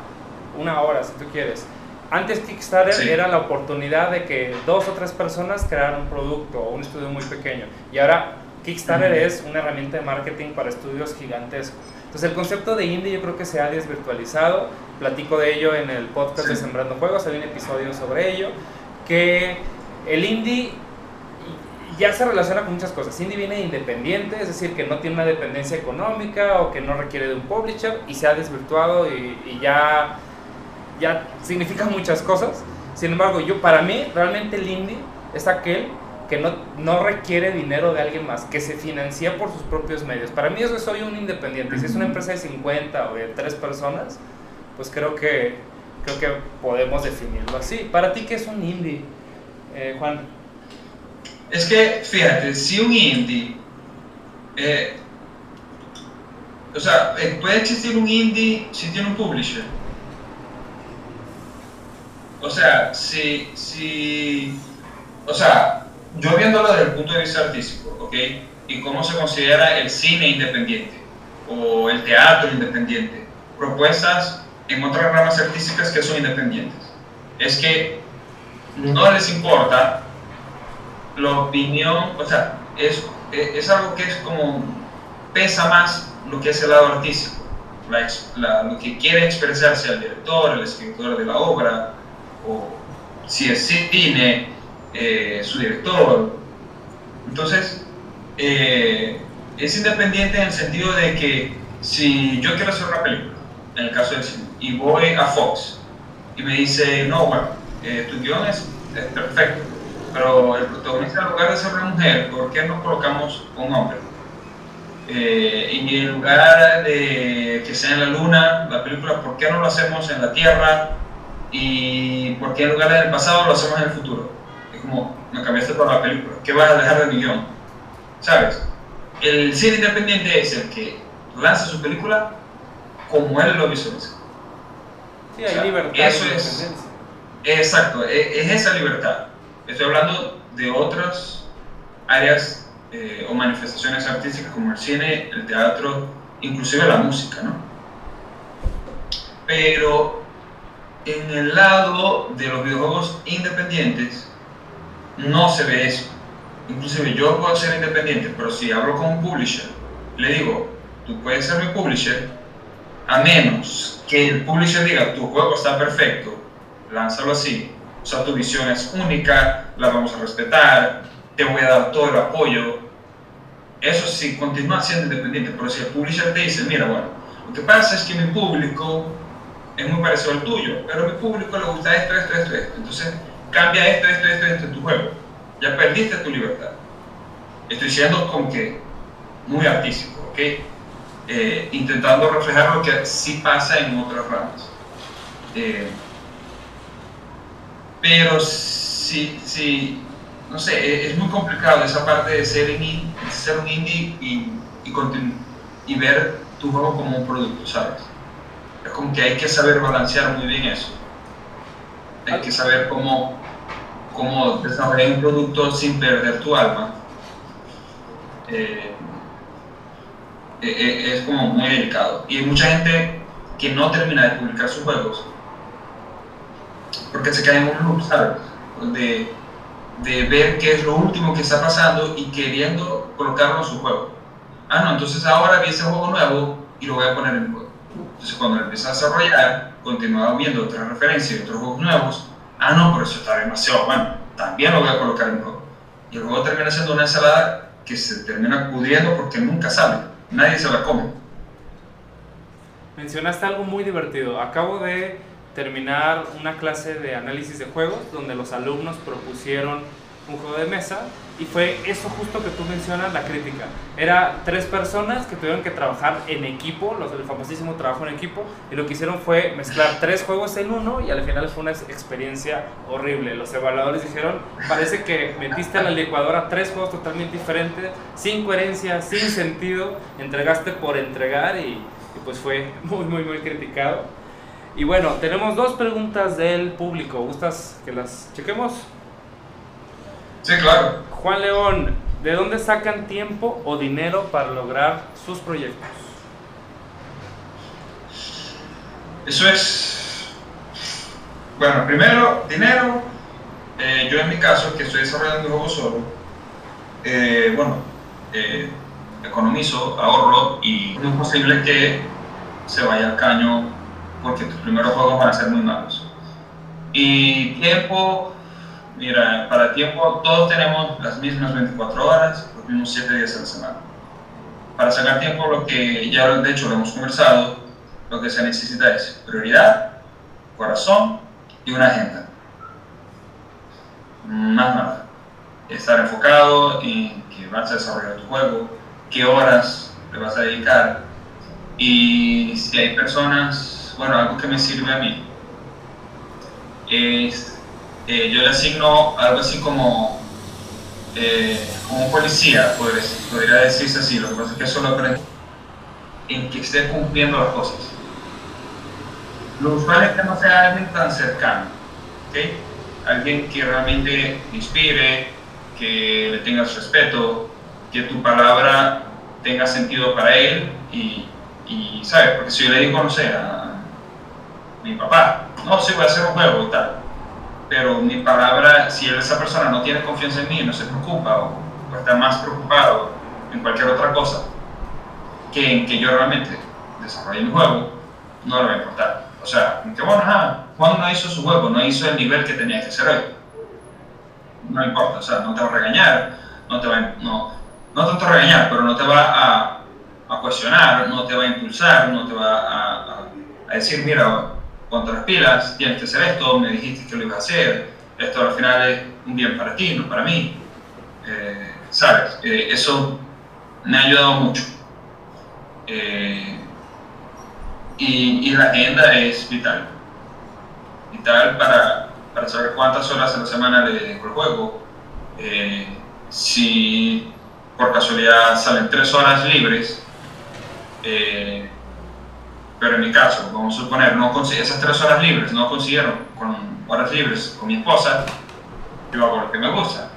una hora, si tú quieres. Antes Kickstarter era la oportunidad de que dos o tres personas crearan un producto o un estudio muy pequeño. Y ahora Kickstarter es una herramienta de marketing para estudios gigantescos. Entonces el concepto de indie yo creo que se ha desvirtualizado. Platico de ello en el podcast de Sembrando Juegos, hay un episodio sobre ello. Que el indie ya se relaciona con muchas cosas. Indie viene independiente, es decir, que no tiene una dependencia económica o que no requiere de un publisher y se ha desvirtuado y, ya, ya significa muchas cosas. Sin embargo, yo para mí realmente el indie es aquel que no, no requiere dinero de alguien más, que se financia por sus propios medios. Para mí eso es soy un independiente. Si es una empresa de 50 o de 3 personas, pues creo que, creo que podemos definirlo así. ¿Para ti qué es un indie, eh, Juan? Es que, fíjate, si un indie, eh, o sea, eh, puede existir un indie si tiene un publisher. O sea, si, si, o sea, yo viéndolo desde el punto de vista artístico, ¿ok? Y cómo se considera el cine independiente o el teatro independiente, propuestas en otras ramas artísticas que son independientes. Es que no les importa la opinión, o sea, es, es algo que es como, pesa más lo que es el lado artístico, lo que quiere expresarse el director, el escritor de la obra, o si es cine, eh, su director. Entonces, eh, es independiente en el sentido de que si yo quiero hacer una película, en el caso del cine, y voy a Fox y me dice, no, bueno, eh, tu guion es perfecto, pero el protagonista en lugar de ser una mujer, ¿por qué no colocamos un hombre? Eh, en lugar de que sea en la luna, la película, ¿por qué no lo hacemos en la Tierra? Y ¿por qué en lugar del pasado lo hacemos en el futuro? Es como, me cambiaste toda la película, ¿qué vas a dejar de millón? ¿Sabes? El cine independiente es el que lanza su película como él lo visualiza. Sí, hay libertad. Eso es. Exacto, e, es esa libertad. Estoy hablando de otras áreas eh, o manifestaciones artísticas como el cine, el teatro, inclusive la música, ¿no? Pero en el lado de los videojuegos independientes no se ve eso. Inclusive yo puedo ser independiente, pero si hablo con un publisher, le digo, tú puedes ser mi publisher, a menos que el publisher diga, tu juego está perfecto, lánzalo así, o sea, tu visión es única, la vamos a respetar, te voy a dar todo el apoyo. Eso sí, continúa siendo independiente, pero si el publisher te dice, mira, bueno, lo que pasa es que mi público es muy parecido al tuyo, pero a mi público le gusta esto, esto, esto, esto. Entonces, cambia esto, esto, esto, esto en tu juego. Ya perdiste tu libertad. Estoy siendo como que muy artístico, ¿ok? Eh, intentando reflejar lo que sí pasa en otras ramas. Eh, pero sí, sí, no sé, e, es muy complicado esa parte de ser, ser un indie y, y, y ver tu juego como un producto, ¿sabes? Es como que hay que saber balancear muy bien eso. Hay que saber cómo, cómo desarrollar un producto sin perder tu alma. Eh, e, e, es como muy delicado. Y hay mucha gente que no termina de publicar sus juegos porque se cae en un loop, ¿sabes? De, de ver qué es lo último que está pasando y queriendo colocarlo en su juego. Ah, no, entonces ahora vi ese juego nuevo y lo voy a poner en el juego. Entonces cuando lo empieza a desarrollar, continúa viendo otras referencias y otros juegos nuevos. Ah, no, pero eso está demasiado bueno. También lo voy a colocar en el juego. Y el juego termina siendo una ensalada que se termina pudriendo porque nunca sale. Nadie se la come. Mencionaste algo muy divertido. Acabo de terminar una clase de análisis de juegos donde los alumnos propusieron un juego de mesa y fue eso justo que tú mencionas, la crítica. Era tres personas que tuvieron que trabajar en equipo, los del famosísimo trabajo en equipo, y lo que hicieron fue mezclar tres juegos en uno y al final fue una experiencia horrible. Los evaluadores dijeron, parece que metiste a la licuadora tres juegos totalmente diferentes, sin coherencia, sin sentido, entregaste por entregar y, y pues fue muy, muy, muy criticado. Y bueno, tenemos dos preguntas del público. ¿Gustas que las chequemos? Sí, claro. Juan León, ¿de dónde sacan tiempo o dinero para lograr sus proyectos? Eso es. Bueno, primero, dinero. Eh, yo en mi caso, que estoy desarrollando un juego solo, eh, bueno, eh, economizo, ahorro y no es posible que se vaya al caño porque tus primeros juegos van a ser muy malos. Y tiempo, mira, para tiempo todos tenemos las mismas 24 horas, los mismos 7 días a la semana. Para sacar tiempo, lo que ya de hecho lo hemos conversado, lo que se necesita es prioridad, corazón y una agenda. Más nada. Estar enfocado en que vas a desarrollar tu juego, qué horas le vas a dedicar y si hay personas, bueno, algo que me sirve a mí es, eh, yo le asigno algo así como, eh, como un policía, podría, podría decirse así, lo que pasa es que eso lo aprendí en que esté cumpliendo las cosas. Lo usual es que no sea alguien tan cercano. Alguien que realmente inspire, que le tengas respeto, que tu palabra tenga sentido para él y, y ¿sabes? Porque si yo le digo, no sé, a mi papá, no, sí voy a hacer un juego y tal, pero mi palabra, si esa persona no tiene confianza en mí, no se preocupa o, o está más preocupado en cualquier otra cosa que en que yo realmente desarrolle mi juego, no le va a importar. O sea, que bueno, ajá, Juan no hizo su juego, no hizo el nivel que tenía que hacer hoy. No importa, o sea, no te va a regañar, no te va a, no, no tanto regañar, pero no te va a, a cuestionar, no te va a impulsar, no te va a, a, a decir, mira, ponte las pilas, tienes que hacer esto, me dijiste que lo ibas a hacer, esto al final es un bien para ti, no para mí. Eh, ¿Sabes? Eh, eso me ha ayudado mucho. Eh, y, la agenda es vital. Vital para, para, saber cuántas horas a la semana le dedico al juego. Si por casualidad salen tres horas libres, eh, pero en mi caso, vamos a suponer, no esas tres horas libres no consiguieron con horas libres con mi esposa, yo hago lo que me gusta.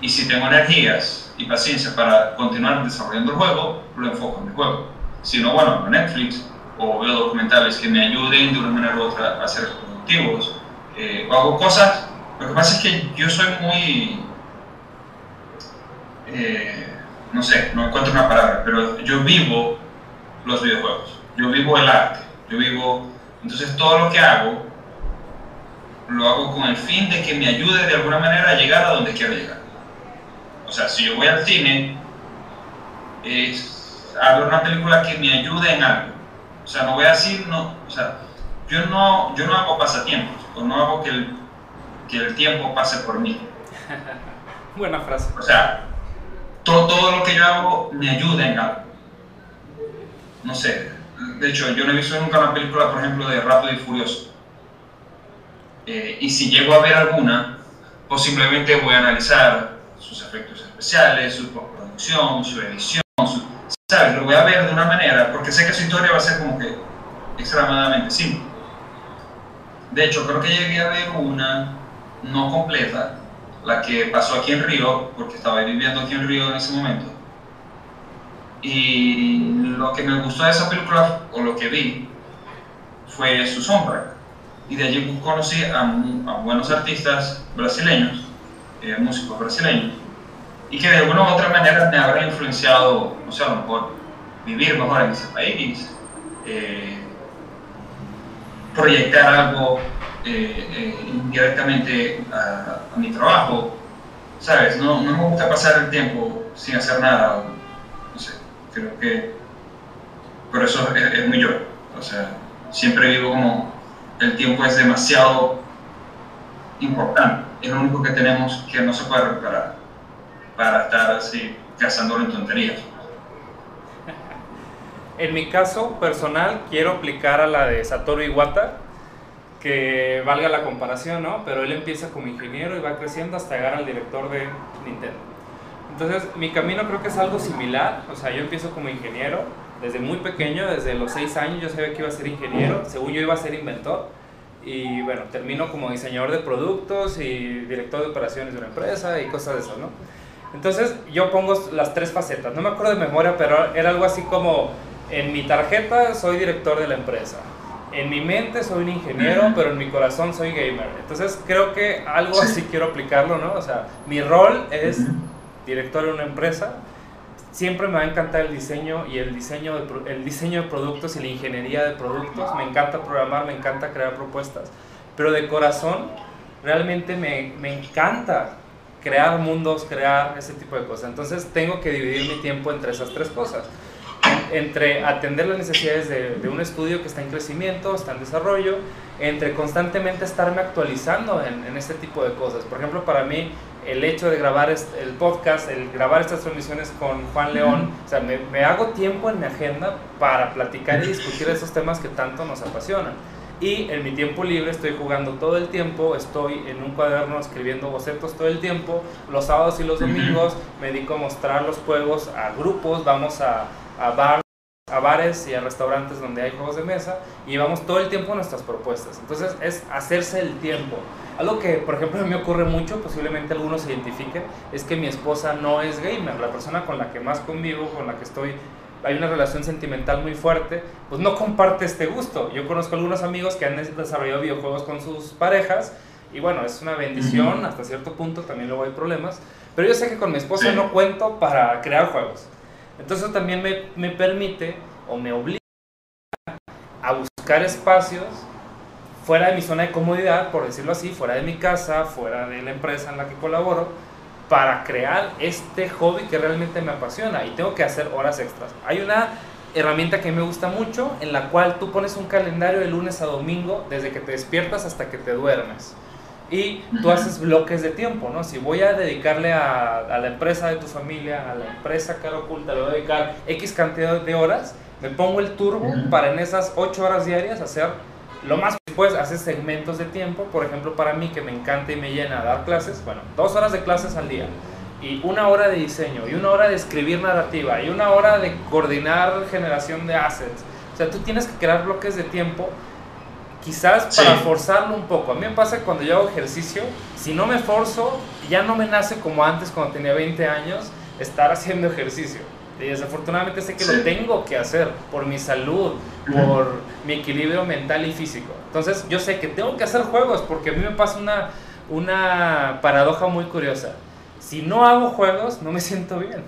Y si tengo energías y paciencia para continuar desarrollando el juego, lo enfoco en el juego. Si no, bueno, Netflix o veo documentales que me ayuden de una manera u otra a ser productivos, eh, o hago cosas. Lo que pasa es que yo soy muy. Eh, no sé, no encuentro una palabra, pero yo vivo los videojuegos, yo vivo el arte, yo vivo. Entonces todo lo que hago lo hago con el fin de que me ayude de alguna manera a llegar a donde quiero llegar. O sea, si yo voy al cine, es a ver una película que me ayude en algo. O sea, no voy a decir, no, o sea, yo no, yo no hago pasatiempos, o no hago que el, que el tiempo pase por mí. Buena frase. O sea, todo, todo lo que yo hago me ayuda en algo. No sé, de hecho, yo no he visto nunca una película, por ejemplo, de Rápido y Furioso. Eh, y si llego a ver alguna, pues simplemente voy a analizar sus efectos especiales, su postproducción, su edición, su, ¿sabes? Lo voy a ver de una manera, porque sé que su historia va a ser como que extremadamente simple. De hecho, creo que llegué a ver una no completa, la que pasó aquí en Río, porque estaba viviendo aquí en Río en ese momento. Y lo que me gustó de esa película, o lo que vi, fue su sombra. Y de allí conocí a, buenos artistas brasileños, eh, músicos brasileños, y que de alguna u otra manera me habrán influenciado, o sea, a lo mejor vivir mejor en ese país, eh, proyectar algo eh, eh, indirectamente a, a, mi trabajo, ¿sabes? No, no, me gusta pasar el tiempo sin hacer nada, no sé, creo que por eso es, muy yo, o sea, siempre vivo como el tiempo es demasiado importante. Es lo único que tenemos que no se puede recuperar para estar así cazando en tonterías. En mi caso personal, quiero aplicar a la de Satoru Iwata, que valga la comparación, ¿no? Pero él empieza como ingeniero y va creciendo hasta llegar al director de Nintendo. Entonces, mi camino creo que es algo similar. O sea, yo empiezo como ingeniero desde muy pequeño, desde los 6 años yo sabía que iba a ser ingeniero, según yo iba a ser inventor. Y bueno, termino como diseñador de productos y director de operaciones de una empresa y cosas de esas, ¿no? Entonces, yo pongo las tres facetas. No me acuerdo de memoria, pero era algo así como en mi tarjeta soy director de la empresa. En mi mente soy un ingeniero, pero en mi corazón soy gamer. Entonces creo que algo así quiero aplicarlo, ¿no? O sea, mi rol es director de una empresa. Siempre me va a encantar el diseño y el diseño de, el diseño de productos y la ingeniería de productos. Me encanta programar, me encanta crear propuestas. Pero de corazón, realmente me, me encanta crear mundos, crear ese tipo de cosas. Entonces tengo que dividir mi tiempo entre esas tres cosas entre atender las necesidades de, un estudio que está en crecimiento, está en desarrollo, entre constantemente estarme actualizando en, en, este tipo de cosas. Por ejemplo, para mí el hecho de grabar el podcast, el grabar estas transmisiones con Juan León, o sea, me, me hago tiempo en mi agenda para platicar y discutir esos temas que tanto nos apasionan. Y en mi tiempo libre estoy jugando todo el tiempo, estoy en un cuaderno escribiendo bocetos todo el tiempo. Los sábados y los domingos me dedico a mostrar los juegos a grupos, vamos a, a, bar, a bares y a restaurantes donde hay juegos de mesa y vamos todo el tiempo nuestras propuestas. Entonces es hacerse el tiempo. Algo que, por ejemplo, a mí me ocurre mucho, posiblemente algunos se identifiquen, es que mi esposa no es gamer. La persona con la que más convivo, con la que estoy hay una relación sentimental muy fuerte, pues no comparte este gusto. Yo conozco algunos amigos que han desarrollado videojuegos con sus parejas y bueno, es una bendición, hasta cierto punto también luego hay problemas, pero yo sé que con mi esposa no cuento para crear juegos. Entonces también me, me permite o me obliga a buscar espacios fuera de mi zona de comodidad, por decirlo así, fuera de mi casa, fuera de la empresa en la que colaboro, para crear este hobby que realmente me apasiona y tengo que hacer horas extras. Hay una herramienta que me gusta mucho en la cual tú pones un calendario de lunes a domingo desde que te despiertas hasta que te duermes y tú haces bloques de tiempo, ¿no? Si voy a dedicarle a, a la empresa de tu familia, a la empresa cara oculta, le voy a dedicar X cantidad de horas, me pongo el turbo para en esas 8 horas diarias hacer lo más después haces segmentos de tiempo, por ejemplo, para mí que me encanta y me llena dar clases, bueno, dos horas de clases al día y una hora de diseño y una hora de escribir narrativa y una hora de coordinar generación de assets. O sea, tú tienes que crear bloques de tiempo quizás sí. para forzarlo un poco. A mí me pasa que cuando yo hago ejercicio, si no me forzo, ya no me nace como antes cuando tenía 20 años estar haciendo ejercicio. Y desafortunadamente sé que sí. lo tengo que hacer por mi salud, por mi equilibrio mental y físico. Entonces yo sé que tengo que hacer juegos porque a mí me pasa una, una paradoja muy curiosa. Si no hago juegos, no me siento bien.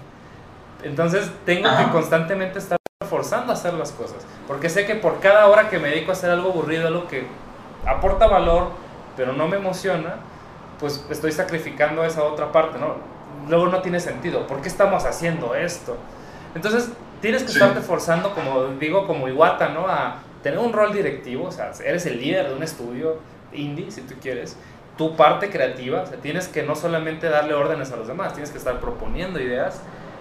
Entonces tengo que constantemente estar forzando a hacer las cosas. Porque sé que por cada hora que me dedico a hacer algo aburrido, algo que aporta valor, pero no me emociona, pues estoy sacrificando esa otra parte, ¿no? Luego no tiene sentido. ¿Por qué estamos haciendo esto? Entonces, tienes que sí. estarte forzando, como digo, como Iwata, ¿no? A tener un rol directivo, o sea, eres el líder de un estudio indie, si tú quieres, tu parte creativa, o sea, tienes que no solamente darle órdenes a los demás, tienes que estar proponiendo ideas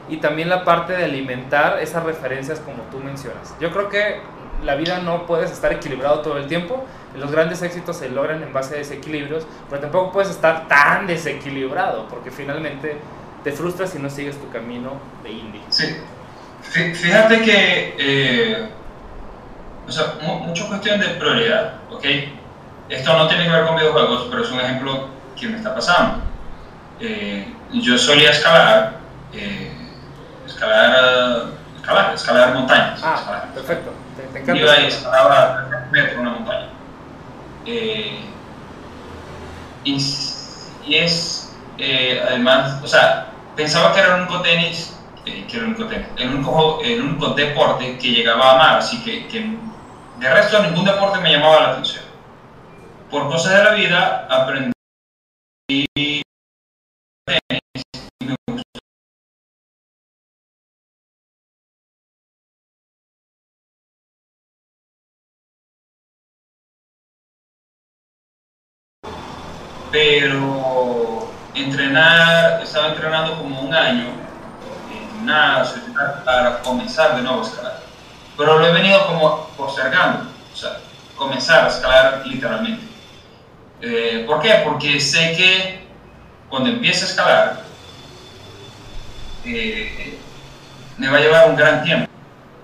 y también la parte de alimentar esas referencias como tú mencionas. Yo creo que la vida no puedes estar equilibrado todo el tiempo, los grandes éxitos se logran en base a desequilibrios, pero tampoco puedes estar tan desequilibrado, porque finalmente te frustras si no sigues tu camino de indie. Sí, fíjate que, eh, o sea, mucha cuestión de prioridad, ¿ok? Esto no tiene que ver con videojuegos, pero es un ejemplo que me está pasando. Eh, yo solía escalar, eh, escalar, escalar, escalar montañas. Ah, escalar. perfecto. Te, te encanta. Iba y escalaba metro una montaña. Eh, y, y, es, eh, además, o sea, pensaba que era un único tenis, eh, que era un único tenis, el único, el único deporte que llegaba a amar, así que, que de resto ningún deporte me llamaba la atención. Por cosas de la vida aprendí pero entrenar, estaba entrenando como un año en gimnasio para comenzar de nuevo a escalar. Pero lo he venido como postergando, o sea, comenzar a escalar literalmente. Eh, ¿Por qué? Porque sé que cuando empiece a escalar, eh, me va a llevar un gran tiempo.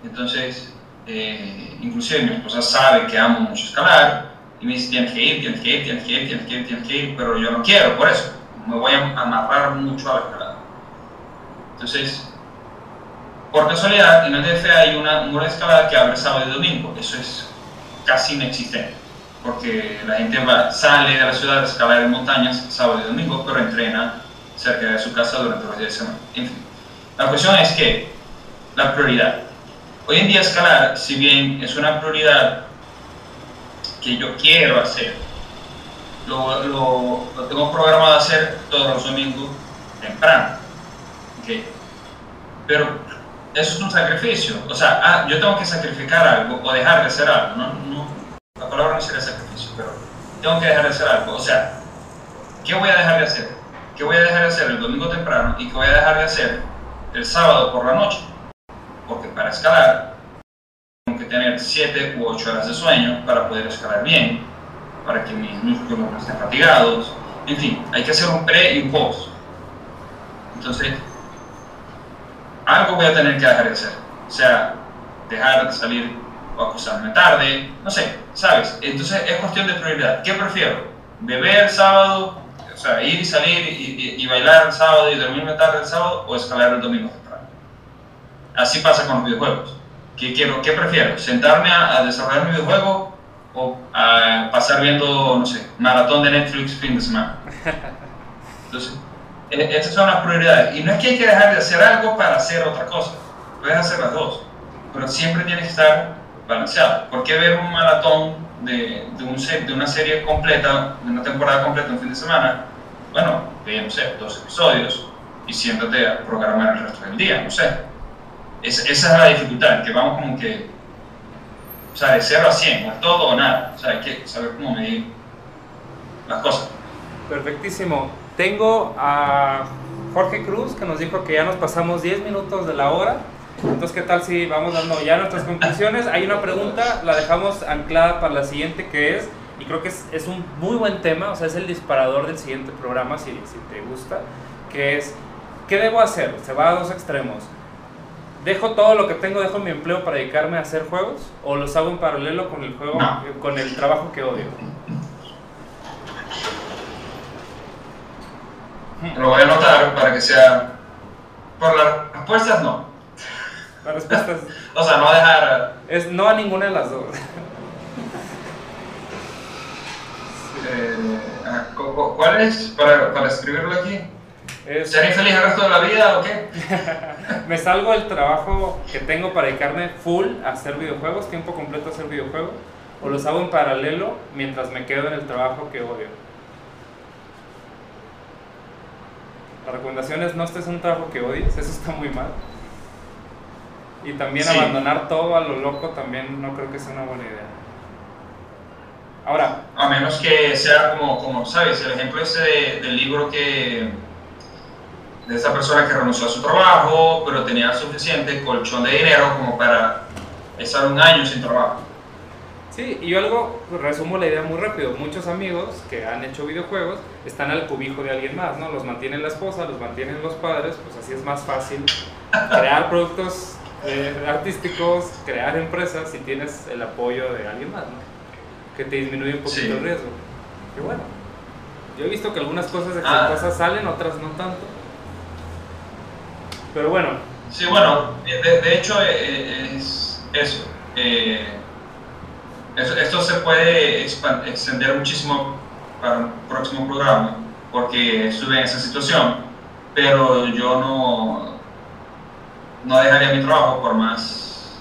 Entonces, eh, inclusive mi esposa sabe que amo mucho escalar y me dice, tienes que ir, tienes que ir, tienes que ir, tienes que ir, tienes que ir, pero yo no quiero, por eso. Me voy a amarrar mucho a la escalada. Entonces, por casualidad, en el DF hay una, una escalada que abre sábado y domingo. Eso es casi inexistente, porque la gente va, sale de la ciudad a escalar en montañas sábado y domingo, pero entrena cerca de su casa durante los días de semana. En fin, la cuestión es que la prioridad. Hoy en día escalar, si bien es una prioridad que yo quiero hacer, lo, lo, lo tengo programado hacer todos los domingos temprano. ¿okay? Pero eso es un sacrificio. O sea, ah, yo tengo que sacrificar algo o dejar de hacer algo. No, no, la palabra no sería sacrificio, pero tengo que dejar de hacer algo. O sea, ¿qué voy a dejar de hacer? ¿Qué voy a dejar de hacer el domingo temprano y qué voy a dejar de hacer el sábado por la noche? Porque para escalar tener 7 u 8 horas de sueño para poder escalar bien, para que mis músculos no estén fatigados. En fin, hay que hacer un pre y un post. Entonces, algo voy a tener que dejar de hacer. O sea, dejar de salir o acostarme tarde, no sé, ¿sabes? Entonces es cuestión de prioridad. ¿Qué prefiero? ¿Beber sábado? O sea, ir y salir y, y, y bailar el sábado y dormirme tarde el sábado o escalar el domingo temprano. Así pasa con los videojuegos. ¿Qué, quiero, qué prefiero? ¿Sentarme a, a desarrollar mi videojuego o a pasar viendo, no sé, maratón de Netflix fin de semana? Entonces, eh, estas son las prioridades. Y no es que hay que dejar de hacer algo para hacer otra cosa. Puedes hacer las dos. Pero siempre tiene que estar balanceado. ¿Por qué ver un maratón de, de, un de una serie completa, de una temporada completa un fin de semana? Bueno, ve, no sé, dos episodios y siéntate a programar el resto del día, no sé. Es, esa es la dificultad, que vamos como que, o sea, de 0 a 100, o todo o nada. O sea, hay que saber cómo medir las cosas. Perfectísimo. Tengo a Jorge Cruz que nos dijo que ya nos pasamos 10 minutos de la hora. Entonces, ¿qué tal si vamos dando ya nuestras conclusiones? Hay una pregunta, la dejamos anclada para la siguiente, que es, y creo que es, es un muy buen tema, o sea, es el disparador del siguiente programa, si, si te gusta, que es, ¿qué debo hacer? Se va a dos extremos. ¿Dejo todo lo que tengo, dejo mi empleo para dedicarme a hacer juegos? ¿O los hago en paralelo con el juego, No. con el trabajo que odio? Lo voy a anotar para que sea... Por las respuestas no. La respuesta es, O sea, no dejar... es no a ninguna de las dos. eh, ah, cu- cu- ¿Cuál es? Para, para escribirlo aquí. Es, ¿Ser infeliz el resto de la vida o qué? me salgo del trabajo que tengo para dedicarme full a hacer videojuegos, tiempo completo a hacer videojuegos, o los hago en paralelo mientras me quedo en el trabajo que odio. La recomendación es no estés en un trabajo que odies, eso está muy mal. Y también Sí. abandonar todo a lo loco también no creo que sea una buena idea. Ahora, A menos que sea como, como ¿sabes? El ejemplo ese de- del libro que... De esa persona que renunció a su trabajo, pero tenía suficiente colchón de dinero como para estar un año sin trabajo. Sí, y yo algo, pues, resumo la idea muy rápido. Muchos amigos que han hecho videojuegos están al cubijo de alguien más, ¿no? Los mantienen la esposa, los mantienen los padres, pues así es más fácil crear productos eh, artísticos, crear empresas si tienes el apoyo de alguien más, ¿no? Que te disminuye un poquito Sí. el riesgo. Y bueno, yo he visto que algunas cosas Ah. exitosas salen, otras no tanto. Pero bueno, Sí, bueno, de, hecho eh, es eso. Eh, Esto se puede extender muchísimo para un próximo programa, porque estuve en esa situación, pero yo no, no dejaría mi trabajo por más...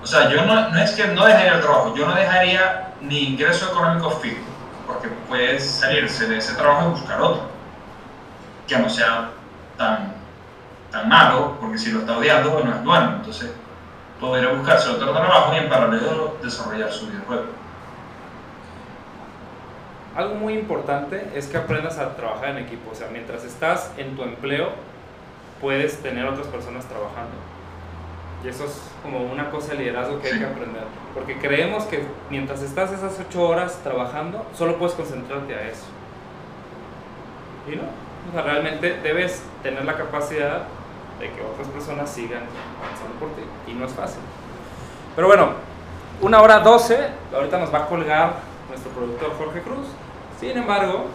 O sea, yo no, no es que no dejaría el trabajo, yo no dejaría ni ingreso económico fijo, porque puedes salirse de ese trabajo y buscar otro, que no sea tan tan malo, porque si lo está odiando, no es bueno. Entonces, podría buscarse otro trabajo y en paralelo desarrollar su videojuego. algo muy importante es que aprendas a trabajar en equipo. O sea, mientras estás en tu empleo, puedes tener otras personas trabajando. Y eso es como una cosa de liderazgo que hay que aprender. Porque creemos que mientras estás esas ocho horas trabajando, solo puedes concentrarte a eso. Y no. O sea, realmente debes tener la capacidad de que otras personas sigan avanzando por ti. Y no es fácil. Pero bueno, una hora doce. Ahorita nos va a colgar nuestro productor Jorge Cruz. Sin embargo,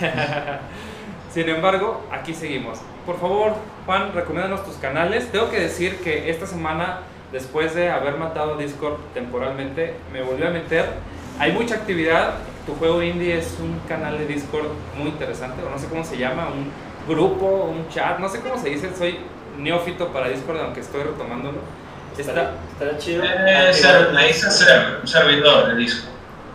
sin embargo, aquí seguimos. Por favor, Juan, recomiéndanos tus canales. Tengo que decir que esta semana, después de haber matado Discord temporalmente, me volví a meter. Hay mucha actividad. Tu juego indie es un canal de Discord muy interesante, o no sé cómo se llama, un grupo, un chat, no sé cómo se dice. Soy neófito para Discord, aunque estoy retomándolo. Está, estará chido. Eh, ser, le dice ser, un servidor de Discord.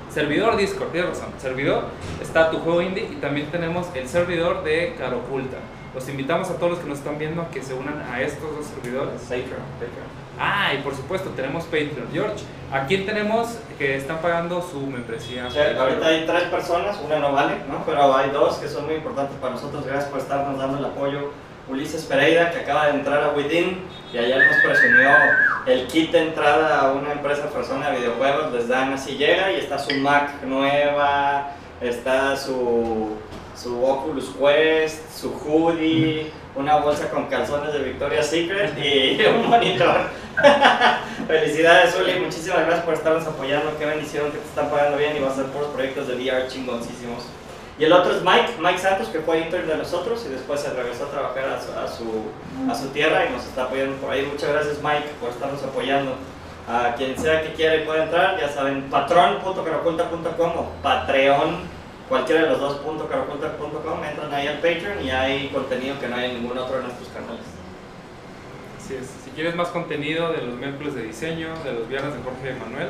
Servidor Discord, tienes razón. Servidor está tu juego indie y también tenemos el servidor de Caro Oculta. Los invitamos a todos los que nos están viendo a que se unan a estos dos servidores. Patreon, Patreon. Ah, y por supuesto tenemos Patreon. George, ¿a quién tenemos que están pagando su membresía? Sea, ahorita hay tres personas, una no vale, ¿no? Pero hay dos que son muy importantes para nosotros. Gracias por estarnos dando el apoyo. Ulises Pereira, que acaba de entrar a Within y ayer nos presumió el kit de entrada a una empresa persona de videojuegos. Les dan así, llega y está su Mac nueva, está su, su Oculus Quest, su hoodie, una bolsa con calzones de Victoria's Secret y un monitor. Felicidades, Uli, muchísimas gracias por estarnos apoyando. Qué bendición que te están pagando bien y vas a hacer puros proyectos de VR chingoncísimos. Y el otro es Mike, Mike Santos, que fue intern de nosotros y después se regresó a trabajar a su, a su, a su tierra y nos está apoyando por ahí. Muchas gracias, Mike, por estarnos apoyando. A quien sea que quiera y pueda entrar, ya saben, patron.caroculta.com o Patreon, cualquiera de los dos .caroculta.com, entran ahí al Patreon y hay contenido que no hay en ningún otro de nuestros canales. Así es. Si quieres más contenido de los miércoles de diseño, de los viernes de Jorge y Manuel,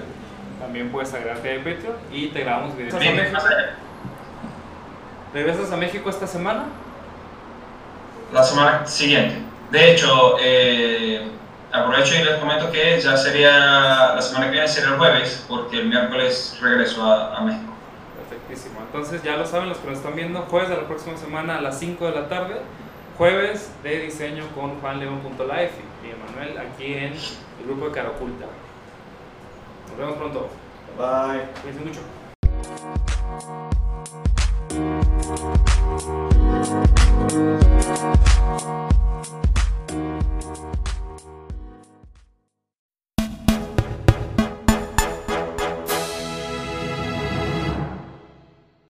también puedes agregarte a Patreon y te grabamos videos. ¿Regresas a México esta semana? La semana siguiente. De hecho, eh, aprovecho y les comento que ya sería, la semana que viene sería el jueves, porque el miércoles regreso a, a México. Entonces ya lo saben los que nos están viendo, jueves de la próxima semana a las 5 de la tarde, jueves de diseño con juanleon.life y Emanuel aquí en el grupo de Cara Oculta. Nos vemos pronto. Bye. Cuídense mucho.